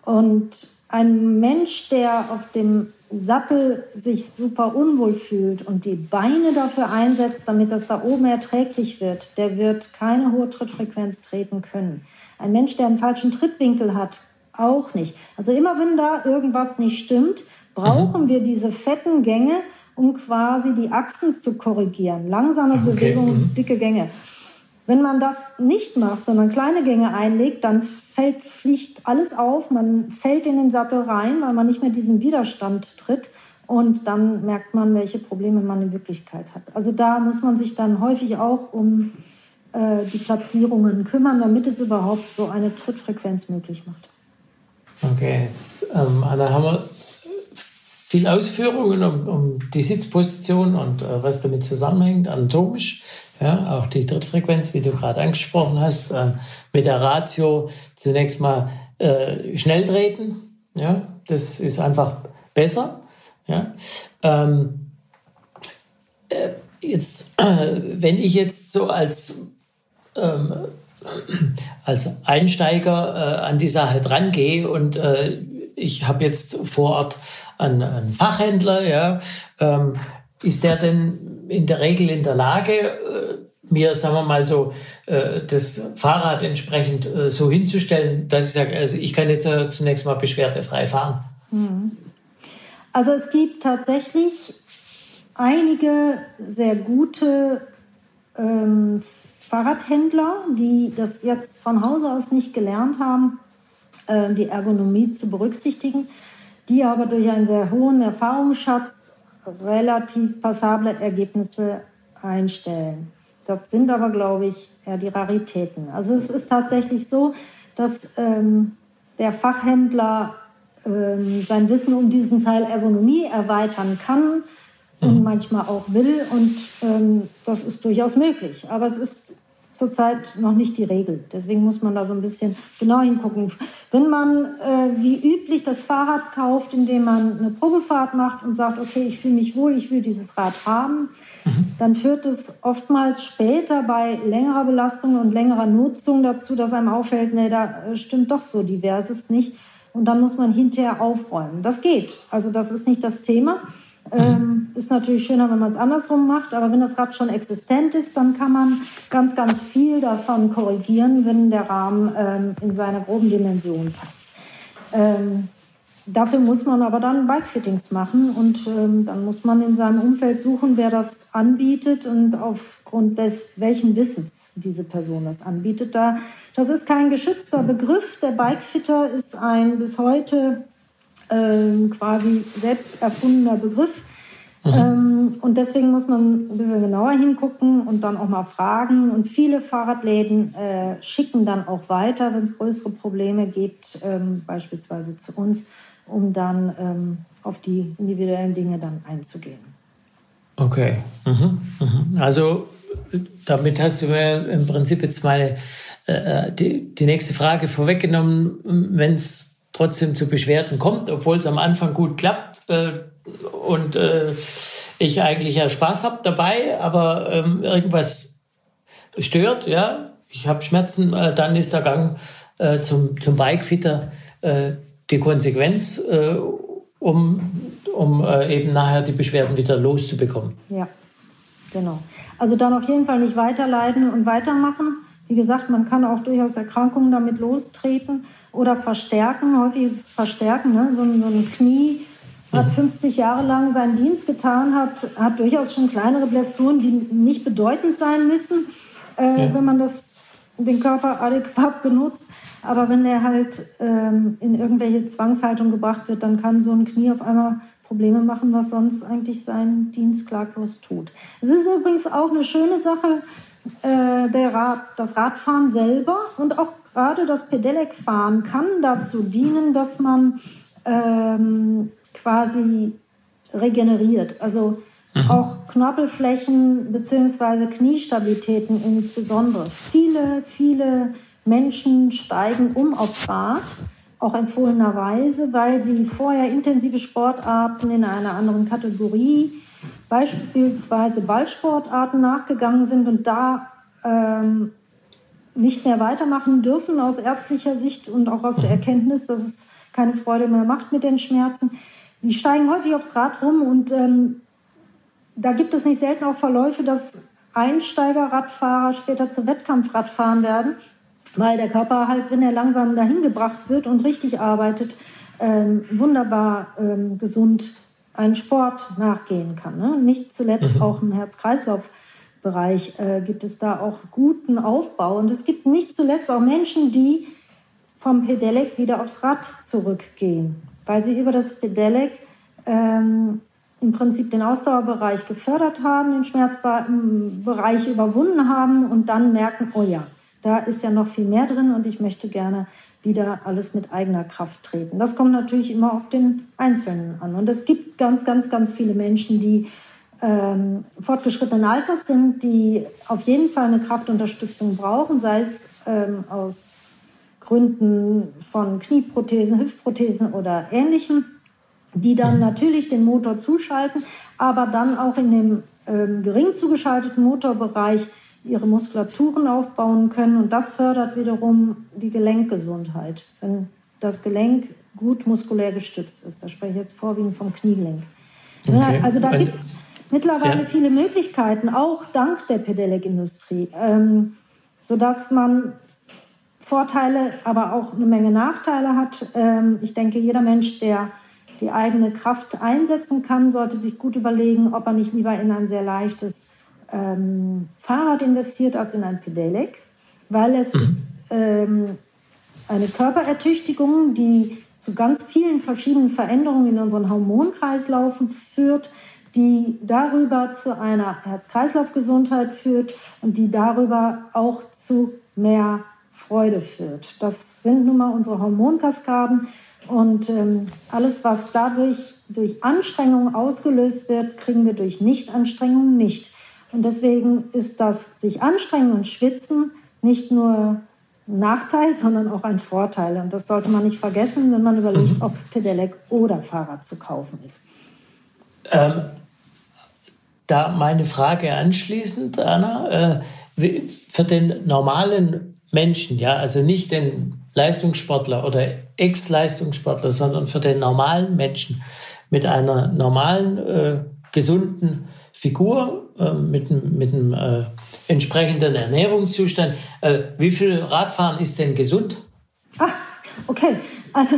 Und ein Mensch, der auf dem Sattel sich super unwohl fühlt und die Beine dafür einsetzt, damit das da oben erträglich wird, der wird keine hohe Trittfrequenz treten können. Ein Mensch, der einen falschen Trittwinkel hat, auch nicht. Also immer wenn da irgendwas nicht stimmt, brauchen mhm. wir diese fetten Gänge, um quasi die Achsen zu korrigieren. Langsame okay. Bewegungen, mhm. dicke Gänge. Wenn man das nicht macht, sondern kleine Gänge einlegt, dann fällt, fliegt alles auf, man fällt in den Sattel rein, weil man nicht mehr diesen Widerstand tritt. Und dann merkt man, welche Probleme man in Wirklichkeit hat. Also da muss man sich dann häufig auch um äh, die Platzierungen kümmern, damit es überhaupt so eine Trittfrequenz möglich macht. Okay, jetzt ähm, Anna, haben wir viel Ausführungen um, um die Sitzposition und äh, was damit zusammenhängt, anatomisch. Ja, auch die Trittfrequenz, wie du gerade angesprochen hast, äh, mit der Ratio zunächst mal äh, schnell treten. Ja, das ist einfach besser. Ja, ähm, äh, jetzt, äh, wenn ich jetzt so als ähm, als Einsteiger äh, an die Sache drangehe und äh, ich habe jetzt vor Ort einen, einen Fachhändler, ja, ähm, ist der denn in der Regel in der Lage, äh, mir, sagen wir mal so, äh, das Fahrrad entsprechend äh, so hinzustellen, dass ich sage, also ich kann jetzt zunächst mal beschwerdefrei fahren? Mhm. Also es gibt tatsächlich einige sehr gute ähm, Fahrradhändler, die das jetzt von Hause aus nicht gelernt haben, äh, die Ergonomie zu berücksichtigen, die aber durch einen sehr hohen Erfahrungsschatz relativ passable Ergebnisse einstellen. Das sind aber, glaube ich, eher die Raritäten. Also es ist tatsächlich so, dass ähm, der Fachhändler ähm, sein Wissen um diesen Teil Ergonomie erweitern kann und mhm. manchmal auch will. Und ähm, das ist durchaus möglich. Aber es ist zurzeit noch nicht die Regel. Deswegen muss man da so ein bisschen genau hingucken. Wenn man äh, wie üblich das Fahrrad kauft, indem man eine Probefahrt macht und sagt, okay, ich fühle mich wohl, ich will dieses Rad haben, mhm. dann führt es oftmals später bei längerer Belastung und längerer Nutzung dazu, dass einem auffällt, nee, da äh, stimmt doch so diverses nicht. Und dann muss man hinterher aufräumen. Das geht. Also das ist nicht das Thema. Ähm, ist natürlich schöner, wenn man es andersrum macht, aber wenn das Rad schon existent ist, dann kann man ganz, ganz viel davon korrigieren, wenn der Rahmen ähm, in seine groben Dimensionen passt. Ähm, dafür muss man aber dann Bikefittings machen und ähm, dann muss man in seinem Umfeld suchen, wer das anbietet und aufgrund des, welchen Wissens diese Person das anbietet. Da, das ist kein geschützter Begriff. Der Bikefitter ist ein bis heute ähm, quasi selbst erfundener Begriff. Mhm. Ähm, und deswegen muss man ein bisschen genauer hingucken und dann auch mal fragen. Und viele Fahrradläden äh, schicken dann auch weiter, wenn es größere Probleme gibt, ähm, beispielsweise zu uns, um dann ähm, auf die individuellen Dinge dann einzugehen. Okay. Mhm. Mhm. Also damit hast du mir im Prinzip jetzt meine äh, äh die, die nächste Frage vorweggenommen, wenn es trotzdem zu Beschwerden kommt, obwohl es am Anfang gut klappt äh, und äh, ich eigentlich ja Spaß habe dabei, aber ähm, irgendwas stört, ja, ich habe Schmerzen, äh, dann ist der Gang äh, zum, zum Bikefitter äh, die Konsequenz, äh, um, um eben nachher die Beschwerden wieder loszubekommen. Ja, genau. Also dann auf jeden Fall nicht weiterleiden und weitermachen wie gesagt, man kann auch durchaus Erkrankungen damit lostreten oder verstärken. Häufig ist es verstärken. Ne? So, ein, so ein Knie hat 50 mhm. Jahre lang seinen Dienst getan, hat, hat durchaus schon kleinere Blessuren, die nicht bedeutend sein müssen, äh, ja. wenn man das, den Körper adäquat benutzt. Aber wenn der halt ähm, in irgendwelche Zwangshaltung gebracht wird, dann kann so ein Knie auf einmal Probleme machen, was sonst eigentlich seinen Dienst klaglos tut. Es ist übrigens auch eine schöne Sache, äh, der Rad, das Radfahren selber und auch gerade das Pedelec-Fahren kann dazu dienen, dass man ähm, quasi regeneriert. Also mhm. auch Knorpelflächen bzw. Kniestabilitäten insbesondere. Viele, viele Menschen steigen um aufs Rad, auch empfohlenerweise, weil sie vorher intensive Sportarten in einer anderen Kategorie beispielsweise Ballsportarten nachgegangen sind und da ähm, nicht mehr weitermachen dürfen aus ärztlicher Sicht und auch aus der. Erkenntnis, dass es keine Freude mehr macht mit den Schmerzen. Die steigen häufig aufs Rad rum und ähm, da gibt es nicht selten auch Verläufe, dass Einsteigerradfahrer später zu Wettkampfradfahren werden, weil der Körper halt, wenn er langsam dahin gebracht wird und richtig arbeitet, ähm, wunderbar ähm, gesund einen Sport nachgehen kann. Ne? Nicht zuletzt mhm. auch im Herz-Kreislauf-Bereich äh, gibt es da auch guten Aufbau. Und es gibt nicht zuletzt auch Menschen, die vom Pedelec wieder aufs Rad zurückgehen, weil sie über das Pedelec ähm, im Prinzip den Ausdauerbereich gefördert haben, den Schmerzbereich überwunden haben und dann merken, oh ja, da ist ja noch viel mehr drin und ich möchte gerne wieder alles mit eigener Kraft treten. Das kommt natürlich immer auf den Einzelnen an. Und es gibt ganz, ganz, ganz viele Menschen, die ähm, fortgeschrittenen Alters sind, die auf jeden Fall eine Kraftunterstützung brauchen, sei es ähm, aus Gründen von Knieprothesen, Hüftprothesen oder ähnlichem, die dann natürlich den Motor zuschalten, aber dann auch in dem ähm, gering zugeschalteten Motorbereich ihre Muskulaturen aufbauen können. Und das fördert wiederum die Gelenkgesundheit, wenn das Gelenk gut muskulär gestützt ist. Da spreche ich jetzt vorwiegend vom Kniegelenk. Okay. Also da gibt es mittlerweile ja. viele Möglichkeiten, auch dank der Pedelec-Industrie, ähm, sodass man Vorteile, aber auch eine Menge Nachteile hat. Ähm, ich denke, jeder Mensch, der die eigene Kraft einsetzen kann, sollte sich gut überlegen, ob er nicht lieber in ein sehr leichtes ähm, Fahrrad investiert als in ein Pedelec, weil es mhm. ist ähm, eine Körperertüchtigung, die zu ganz vielen verschiedenen Veränderungen in unseren Hormonkreislaufen führt, die darüber zu einer Herz-Kreislauf-Gesundheit führt und die darüber auch zu mehr Freude führt. Das sind nun mal unsere Hormonkaskaden und ähm, alles, was dadurch durch Anstrengung ausgelöst wird, kriegen wir durch Nichtanstrengung nicht. Und deswegen ist das sich anstrengen und schwitzen nicht nur ein Nachteil, sondern auch ein Vorteil. Und das sollte man nicht vergessen, wenn man überlegt, mhm. ob Pedelec oder Fahrrad zu kaufen ist. Ähm, da meine Frage anschließend, Anna, äh, für den normalen Menschen, ja, also nicht den Leistungssportler oder Ex-Leistungssportler, sondern für den normalen Menschen mit einer normalen, äh, gesunden Figur, mit, mit einem äh, entsprechenden Ernährungszustand. Äh, wie viel Radfahren ist denn gesund? Ach, Okay, also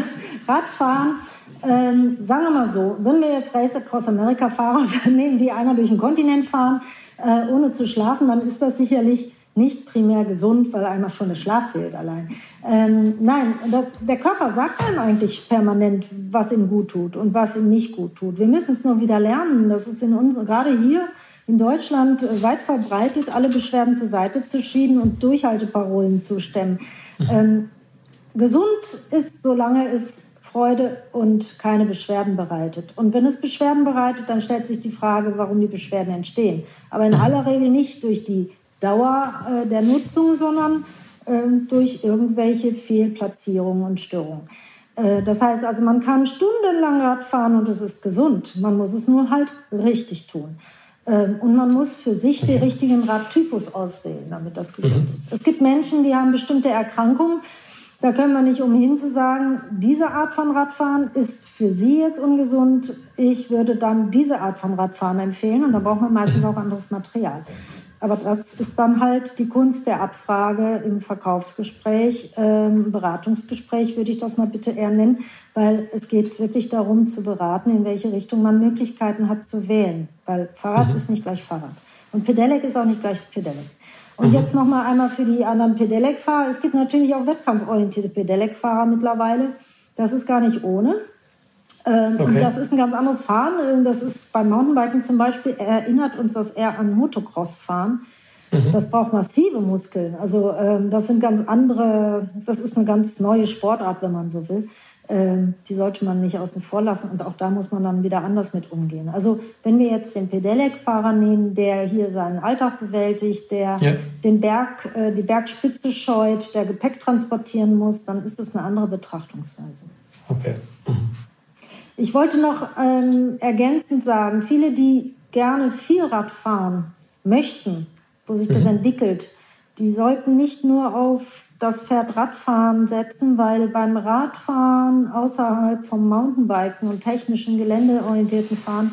Radfahren, ähm, sagen wir mal so, wenn wir jetzt Race Across America Fahrer nehmen, die einmal durch den Kontinent fahren, äh, ohne zu schlafen, dann ist das sicherlich nicht primär gesund, weil einmal schon der Schlaf fehlt allein. Ähm, nein, das, der Körper sagt einem eigentlich permanent, was ihm gut tut und was ihm nicht gut tut. Wir müssen es nur wieder lernen. Das ist in uns, gerade hier in Deutschland äh, weit verbreitet, alle Beschwerden zur Seite zu schieben und Durchhalteparolen zu stemmen. Mhm. Ähm, gesund ist, solange es Freude und keine Beschwerden bereitet. Und wenn es Beschwerden bereitet, dann stellt sich die Frage, warum die Beschwerden entstehen. Aber in mhm. aller Regel nicht durch die Dauer äh, der Nutzung, sondern äh, durch irgendwelche Fehlplatzierungen und Störungen. Äh, das heißt also, man kann stundenlang Rad fahren und es ist gesund. Man muss es nur halt richtig tun. Ähm, und man muss für sich den richtigen Radtypus auswählen, damit das gesund mhm. ist. Es gibt Menschen, die haben bestimmte Erkrankungen. Da können wir nicht umhin zu sagen, diese Art von Radfahren ist für Sie jetzt ungesund. Ich würde dann diese Art von Radfahren empfehlen und da braucht man meistens auch anderes Material. Aber das ist dann halt die Kunst der Abfrage im Verkaufsgespräch, ähm, Beratungsgespräch würde ich das mal bitte eher nennen, weil es geht wirklich darum zu beraten, in welche Richtung man Möglichkeiten hat zu wählen. Weil Fahrrad mhm. ist nicht gleich Fahrrad. Und Pedelec ist auch nicht gleich Pedelec. Und mhm. jetzt noch mal einmal für die anderen Pedelec-Fahrer. Es gibt natürlich auch wettkampforientierte Pedelec-Fahrer mittlerweile. Das ist gar nicht ohne. Ähm, okay. Und das ist ein ganz anderes Fahren. Ähm, das ist beim Mountainbiken zum Beispiel, erinnert uns das eher an Motocross-Fahren. Mhm. Das braucht massive Muskeln. Also ähm, das sind ganz andere, das ist eine ganz neue Sportart, wenn man so will. die sollte man nicht außen vor lassen und auch da muss man dann wieder anders mit umgehen. Also wenn wir jetzt den Pedelec-Fahrer nehmen, der hier seinen Alltag bewältigt, der ja. den Berg, äh, die Bergspitze scheut, der Gepäck transportieren muss, dann ist das eine andere Betrachtungsweise. Okay. Mhm. Ich wollte noch ähm, ergänzend sagen, viele, die gerne Vielrad fahren möchten, wo sich das mhm. entwickelt, die sollten nicht nur auf das Pferd Radfahren setzen, weil beim Radfahren außerhalb vom Mountainbiken und technischen geländeorientierten Fahren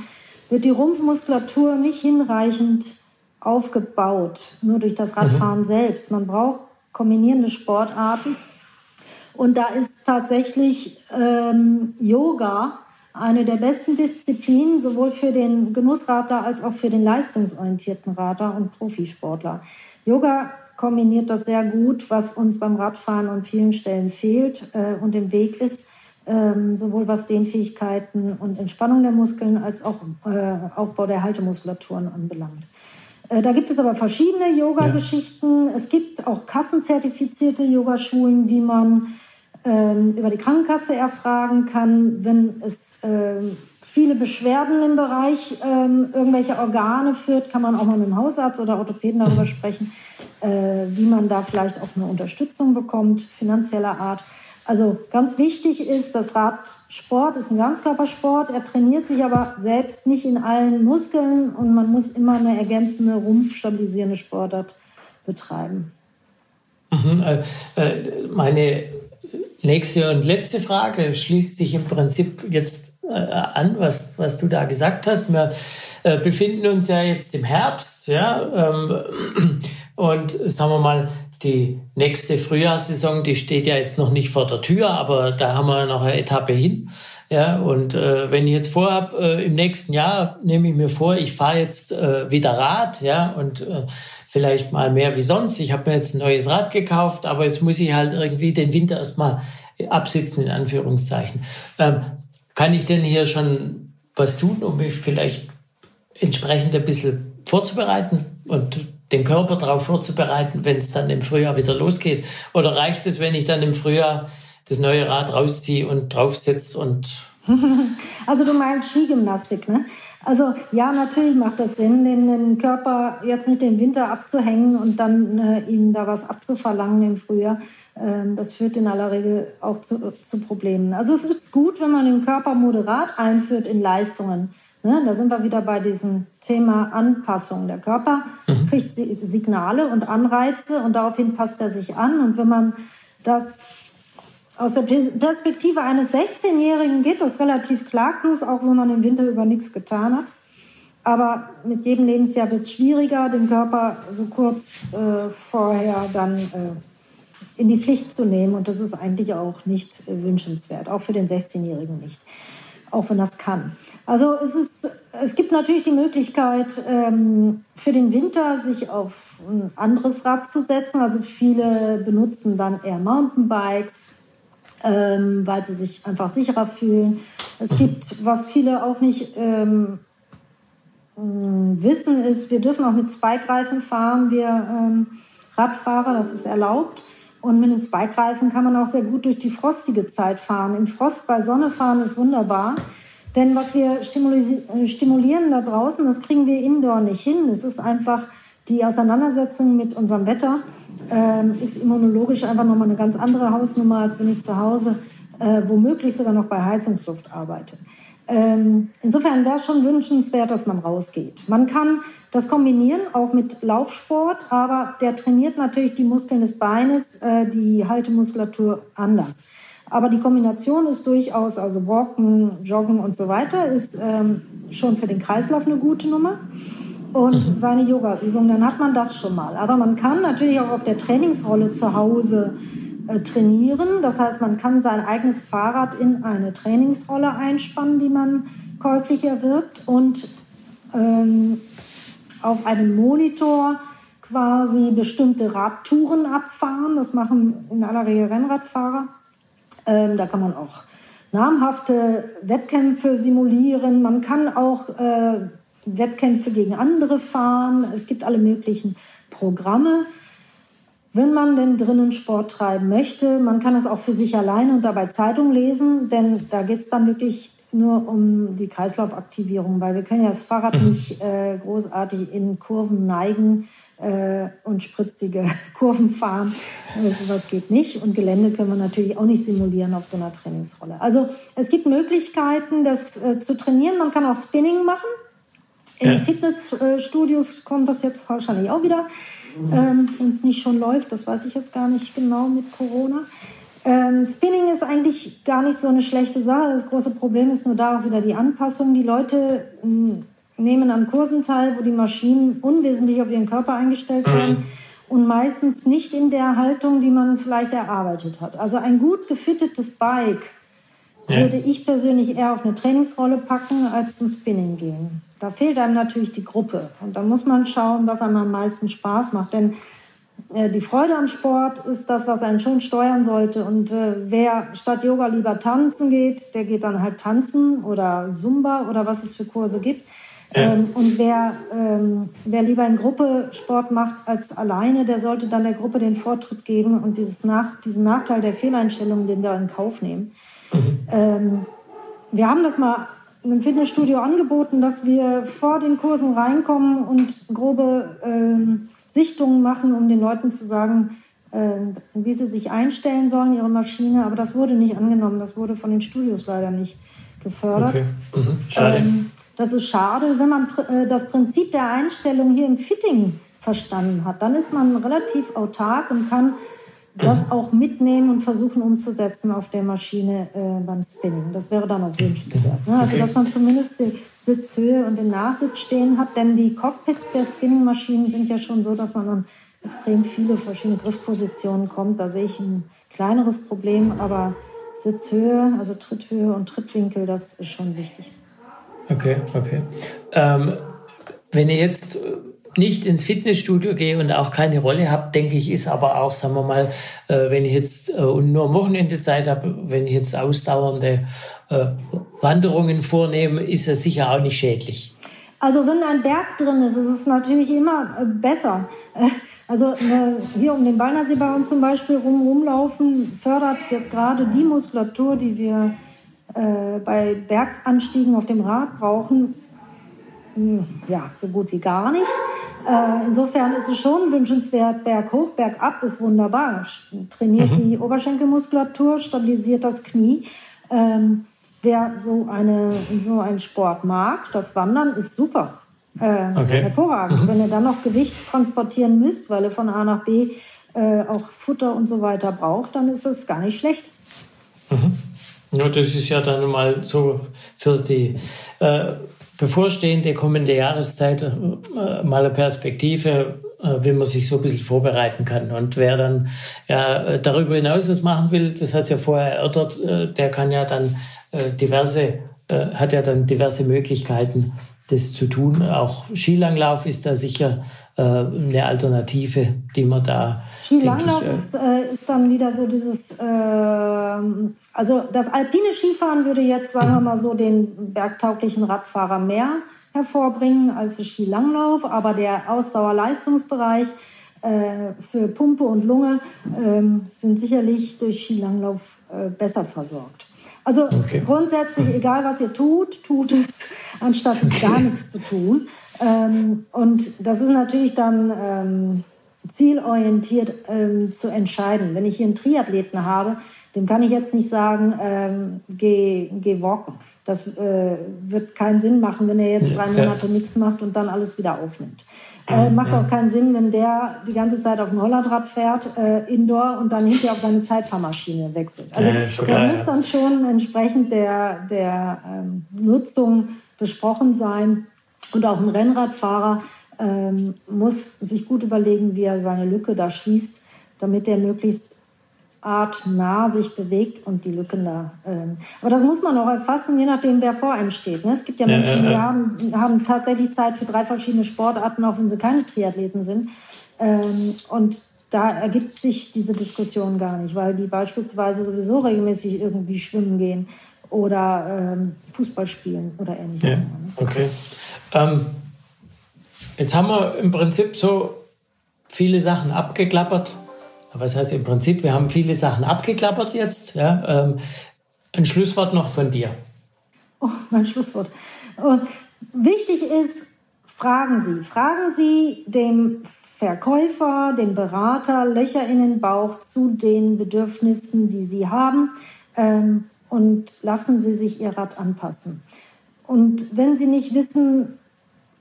wird die Rumpfmuskulatur nicht hinreichend aufgebaut, nur durch das Radfahren mhm. selbst. Man braucht kombinierende Sportarten. Und da ist tatsächlich ähm, Yoga eine der besten Disziplinen, sowohl für den Genussradler als auch für den leistungsorientierten Radler und Profisportler. Yoga kombiniert das sehr gut, was uns beim Radfahren an vielen Stellen fehlt äh, und im Weg ist, ähm, sowohl was Dehnfähigkeiten und Entspannung der Muskeln als auch äh, Aufbau der Haltemuskulaturen anbelangt. Äh, da gibt es aber verschiedene Yoga-Geschichten. Ja. Es gibt auch kassenzertifizierte Yogaschulen, die man ähm, über die Krankenkasse erfragen kann, wenn es ähm, viele Beschwerden im Bereich ähm, irgendwelcher Organe führt, kann man auch mal mit dem Hausarzt oder Orthopäden darüber sprechen, äh, wie man da vielleicht auch eine Unterstützung bekommt, finanzieller Art. Also ganz wichtig ist, das Radsport ist ein Ganzkörpersport. Er trainiert sich aber selbst nicht in allen Muskeln und man muss immer eine ergänzende, rumpfstabilisierende Sportart betreiben. Mhm, äh, äh meine Nächste und letzte Frage schließt sich im Prinzip jetzt äh, an, was, was du da gesagt hast. Wir äh, befinden uns ja jetzt im Herbst, ja, ähm, und sagen wir mal, die nächste Frühjahrssaison, die steht ja jetzt noch nicht vor der Tür, aber da haben wir noch eine Etappe hin. Ja, und äh, wenn ich jetzt vorhab, äh, im nächsten Jahr nehme ich mir vor, ich fahre jetzt äh, wieder Rad, ja, und äh, vielleicht mal mehr wie sonst. Ich habe mir jetzt ein neues Rad gekauft, aber jetzt muss ich halt irgendwie den Winter erstmal absitzen, in Anführungszeichen. Ähm, kann ich denn hier schon was tun, um mich vielleicht entsprechend ein bisschen vorzubereiten und den Körper darauf vorzubereiten, wenn es dann im Frühjahr wieder losgeht? Oder reicht es, wenn ich dann im Frühjahr das neue Rad rausziehe und draufsetze und also du meinst Skigymnastik, ne? Also ja, natürlich macht das Sinn, den, den Körper jetzt nicht den Winter abzuhängen und dann äh, ihm da was abzuverlangen im Frühjahr. Ähm, das führt in aller Regel auch zu, zu Problemen. Also es ist gut, wenn man den Körper moderat einführt in Leistungen. Ne? Da sind wir wieder bei diesem Thema Anpassung. Der Körper mhm. kriegt Signale und Anreize und daraufhin passt er sich an. Und wenn man das aus der Perspektive eines 16-Jährigen geht das relativ klaglos, auch wenn man im Winter über nichts getan hat. Aber mit jedem Lebensjahr wird es schwieriger, den Körper so kurz äh, vorher dann äh, in die Pflicht zu nehmen. Und das ist eigentlich auch nicht äh, wünschenswert, auch für den 16-Jährigen nicht, auch wenn das kann. Also es, ist, es gibt natürlich die Möglichkeit, ähm, für den Winter sich auf ein anderes Rad zu setzen. Also viele benutzen dann eher Mountainbikes, ähm, weil sie sich einfach sicherer fühlen. Es gibt, was viele auch nicht ähm, wissen, ist, wir dürfen auch mit Spike-Reifen fahren. Wir Radfahrer, das ist erlaubt. Und mit einem Spike-Reifen kann man auch sehr gut durch die frostige Zeit fahren. Im Frost bei Sonne fahren ist wunderbar. Denn was wir äh, stimulieren da draußen, das kriegen wir indoor nicht hin. Es ist einfach die Auseinandersetzung mit unserem Wetter, ähm, ist immunologisch einfach nochmal eine ganz andere Hausnummer, als wenn ich zu Hause äh, womöglich sogar noch bei Heizungsluft arbeite. Ähm, insofern wäre es schon wünschenswert, dass man rausgeht. Man kann das kombinieren, auch mit Laufsport, aber der trainiert natürlich die Muskeln des Beines, äh, die Haltemuskulatur anders. Aber die Kombination ist durchaus, also Walken, Joggen und so weiter, ist ähm, schon für den Kreislauf eine gute Nummer. Und mhm. seine Yoga-Übung, dann hat man das schon mal. Aber man kann natürlich auch auf der Trainingsrolle zu Hause trainieren. Das heißt, man kann sein eigenes Fahrrad in eine Trainingsrolle einspannen, die man käuflich erwirbt und ähm, auf einem Monitor quasi bestimmte Radtouren abfahren. Das machen in aller Regel Rennradfahrer. Ähm, da kann man auch namhafte Wettkämpfe simulieren. Man kann auch äh, Wettkämpfe gegen andere fahren. Es gibt alle möglichen Programme wenn man denn drinnen Sport treiben möchte. Man kann es auch für sich alleine und dabei Zeitung lesen, denn da geht es dann wirklich nur um die Kreislaufaktivierung, weil wir können ja das Fahrrad mhm. nicht äh, großartig in Kurven neigen äh, und spritzige Kurven fahren. Also sowas geht nicht. Und Gelände können wir natürlich auch nicht simulieren auf so einer Trainingsrolle. Also es gibt Möglichkeiten, das äh, zu trainieren. Man kann auch Spinning machen. In ja. Fitnessstudios kommt das jetzt wahrscheinlich auch wieder ähm, wenn es nicht schon läuft. Das weiß ich jetzt gar nicht genau mit Corona. Ähm, Spinning ist eigentlich gar nicht so eine schlechte Sache. Das große Problem ist nur da auch wieder die Anpassung. Die Leute ähm, nehmen an Kursen teil, wo die Maschinen unwesentlich auf ihren Körper eingestellt mhm. werden und meistens nicht in der Haltung, die man vielleicht erarbeitet hat. Also ein gut gefittetes Bike ja. würde ich persönlich eher auf eine Trainingsrolle packen, als zum Spinning gehen. Da fehlt einem natürlich die Gruppe. Und da muss man schauen, was einem am meisten Spaß macht. Denn äh, die Freude am Sport ist das, was einen schon steuern sollte. Und äh, wer statt Yoga lieber tanzen geht, der geht dann halt tanzen oder Zumba oder was es für Kurse gibt. Ähm, und wer, ähm, wer lieber in Gruppe Sport macht als alleine, der sollte dann der Gruppe den Vortritt geben und dieses Nach diesen Nachteil der Fehleinstellungen, den wir in Kauf nehmen. Mhm. Ähm, wir haben das mal einem Fitnessstudio angeboten, dass wir vor den Kursen reinkommen und grobe äh, Sichtungen machen, um den Leuten zu sagen, äh, wie sie sich einstellen sollen, ihre Maschine. Aber das wurde nicht angenommen. Das wurde von den Studios leider nicht gefördert. Okay. Mhm. Schade. Ähm, das ist schade. Wenn man äh, das Prinzip der Einstellung hier im Fitting verstanden hat, dann ist man relativ autark und kann das auch mitnehmen und versuchen umzusetzen auf der Maschine äh, beim Spinning. Das wäre dann auch wünschenswert. Ne? Also, dass man zumindest die Sitzhöhe und den Nachsitz stehen hat, denn die Cockpits der Spinning-Maschinen sind ja schon so, dass man an extrem viele verschiedene Griffpositionen kommt. Da sehe ich ein kleineres Problem, aber Sitzhöhe, also Tritthöhe und Trittwinkel, das ist schon wichtig. Okay, okay. Ähm, wenn ihr jetzt nicht ins Fitnessstudio gehe und auch keine Rolle habe, denke ich, ist aber auch, sagen wir mal, äh, wenn ich jetzt äh, nur am Wochenende Zeit habe, wenn ich jetzt ausdauernde äh, Wanderungen vornehme, ist es sicher auch nicht schädlich. Also wenn ein Berg drin ist, ist es natürlich immer äh, besser. Äh, also äh, hier um den Ballnersee bei uns zum Beispiel rum, rumlaufen, fördert jetzt gerade die Muskulatur, die wir bei Berganstiegen auf dem Rad brauchen, ja, so gut wie gar nicht. Äh, insofern ist es schon wünschenswert, Berg hoch, Berg ab ist wunderbar. Trainiert mhm. die Oberschenkelmuskulatur, stabilisiert das Knie. Ähm, wer so, eine, so einen Sport mag, das Wandern ist super. Äh, okay. Hervorragend. Mhm. Wenn ihr dann noch Gewicht transportieren müsst, weil ihr von A nach B äh, auch Futter und so weiter braucht, dann ist das gar nicht schlecht. Mhm. Ja, das ist ja dann mal so für die äh, bevorstehende kommende Jahreszeit äh, mal eine Perspektive, äh, wie man sich so ein bisschen vorbereiten kann. Und wer dann ja, darüber hinaus was machen will, das hast du ja vorher erörtert, äh, der kann ja dann diverse, hat ja dann diverse Möglichkeiten, das zu tun. Auch Skilanglauf ist da sicher äh, eine Alternative, die man da. Skilanglauf ich, äh, ist, äh, ist, dann wieder so dieses, äh, also das alpine Skifahren würde jetzt, sagen wir mhm. mal so, den bergtauglichen Radfahrer mehr hervorbringen als der Skilanglauf, aber der Ausdauerleistungsbereich äh, für Pumpe und Lunge ähm, sind sicherlich durch Skilanglauf äh, besser versorgt. Also okay. grundsätzlich, egal was ihr tut, tut es, anstatt es okay. gar nichts zu tun. Ähm, und das ist natürlich dann ähm, zielorientiert ähm, zu entscheiden. Wenn ich hier einen Triathleten habe, dem kann ich jetzt nicht sagen, ähm, geh, geh walken. Das äh, wird keinen Sinn machen, wenn er jetzt drei Monate nichts macht und dann alles wieder aufnimmt. Äh, macht auch keinen Sinn, wenn der die ganze Zeit auf dem Hollandrad fährt, äh, indoor, und dann hinterher auf seine Zeitfahrmaschine wechselt. Also das muss dann schon entsprechend der, der ähm, Nutzung besprochen sein. Und auch ein Rennradfahrer ähm, muss sich gut überlegen, wie er seine Lücke da schließt, damit er möglichst artnah sich bewegt und die Lücken da. Ähm. Aber das muss man auch erfassen, je nachdem, wer vor einem steht. Ne? Es gibt ja Menschen, die haben, haben tatsächlich Zeit für drei verschiedene Sportarten, auch wenn sie keine Triathleten sind. Ähm, und da ergibt sich diese Diskussion gar nicht, weil die beispielsweise sowieso regelmäßig irgendwie schwimmen gehen oder ähm, Fußball spielen oder ähnliches. Ja, okay. Ähm, jetzt haben wir im Prinzip so viele Sachen abgeklappert was heißt im Prinzip, wir haben viele Sachen abgeklappert jetzt. Ja, ähm, ein Schlusswort noch von dir. Oh, mein Schlusswort. Wichtig ist, fragen Sie. Fragen Sie dem Verkäufer, dem Berater Löcher in den Bauch zu den Bedürfnissen, die Sie haben ähm, und lassen Sie sich Ihr Rad anpassen. Und wenn Sie nicht wissen,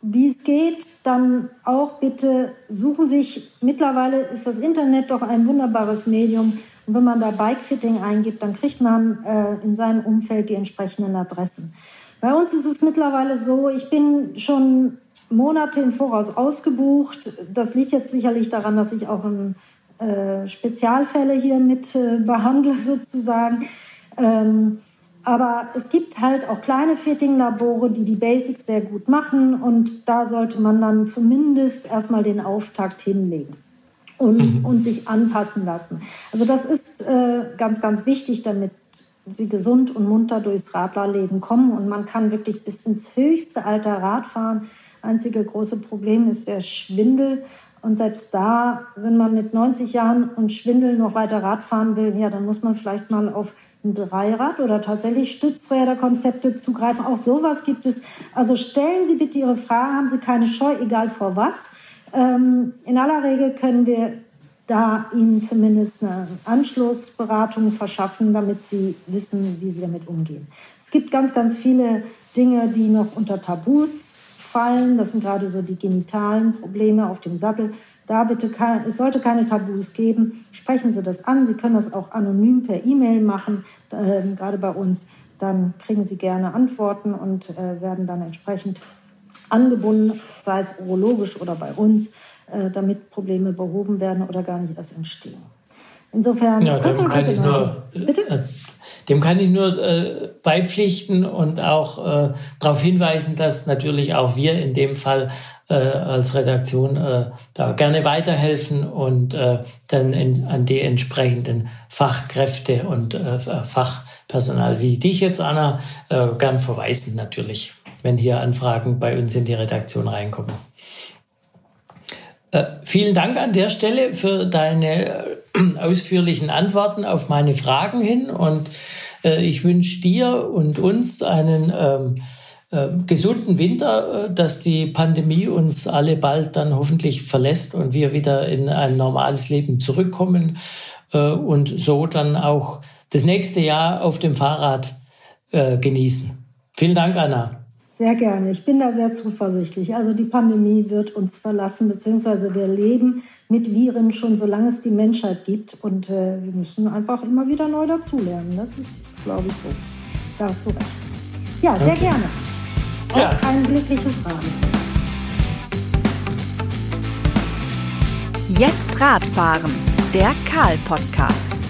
wie es geht, dann auch bitte suchen sich, mittlerweile ist das Internet doch ein wunderbares Medium. Und wenn man da Bikefitting eingibt, dann kriegt man äh, in seinem Umfeld die entsprechenden Adressen. Bei uns ist es mittlerweile so, ich bin schon Monate im Voraus ausgebucht. Das liegt jetzt sicherlich daran, dass ich auch ein, äh, Spezialfälle hier mit äh, behandle sozusagen. Ähm, aber es gibt halt auch kleine Fitting-Labore, die die Basics sehr gut machen. Und da sollte man dann zumindest erstmal den Auftakt hinlegen und, mhm. und sich anpassen lassen. Also das ist äh, ganz, ganz wichtig, damit sie gesund und munter durchs Radlerleben kommen. Und man kann wirklich bis ins höchste Alter Rad fahren. Einzige große Problem ist der Schwindel. Und selbst da, wenn man mit 90 Jahren und Schwindel noch weiter Rad fahren will, ja, dann muss man vielleicht mal auf ein Dreirad oder tatsächlich Stützräderkonzepte zugreifen. Auch sowas gibt es. Also stellen Sie bitte Ihre Frage, haben Sie keine Scheu, egal vor was. Ähm, in aller Regel können wir da Ihnen zumindest eine Anschlussberatung verschaffen, damit Sie wissen, wie Sie damit umgehen. Es gibt ganz, ganz viele Dinge, die noch unter Tabus fallen. Das sind gerade so die genitalen Probleme auf dem Sattel. Da bitte, kein, es sollte keine Tabus geben. Sprechen Sie das an. Sie können das auch anonym per E-Mail machen, äh, gerade bei uns. Dann kriegen Sie gerne Antworten und äh, werden dann entsprechend angebunden, sei es urologisch oder bei uns, äh, damit Probleme behoben werden oder gar nicht erst entstehen. Insofern, ja, dem kann, ich nur, äh, dem kann ich nur äh, beipflichten und auch äh, darauf hinweisen, dass natürlich auch wir in dem Fall äh, als Redaktion äh, da gerne weiterhelfen und äh, dann in, an die entsprechenden Fachkräfte und äh, Fachpersonal wie dich jetzt, Anna, gern verweisen natürlich, wenn hier Anfragen bei uns in die Redaktion reinkommen. Vielen Dank an der Stelle für deine ausführlichen Antworten auf meine Fragen hin und äh, ich wünsche dir und uns einen ähm, äh, gesunden Winter, äh, dass die Pandemie uns alle bald dann hoffentlich verlässt und wir wieder in ein normales Leben zurückkommen äh, und so dann auch das nächste Jahr auf dem Fahrrad genießen. Vielen Dank, Anna. Sehr gerne. Ich bin da sehr zuversichtlich. Also die Pandemie wird uns verlassen, beziehungsweise wir leben mit Viren schon, solange es die Menschheit gibt. Und äh, wir müssen einfach immer wieder neu dazulernen. Das ist, glaube ich, so. Da hast du recht. Ja, sehr okay. gerne. auch ja. kein glückliches Rad. Jetzt Radfahren, der Karl-Podcast.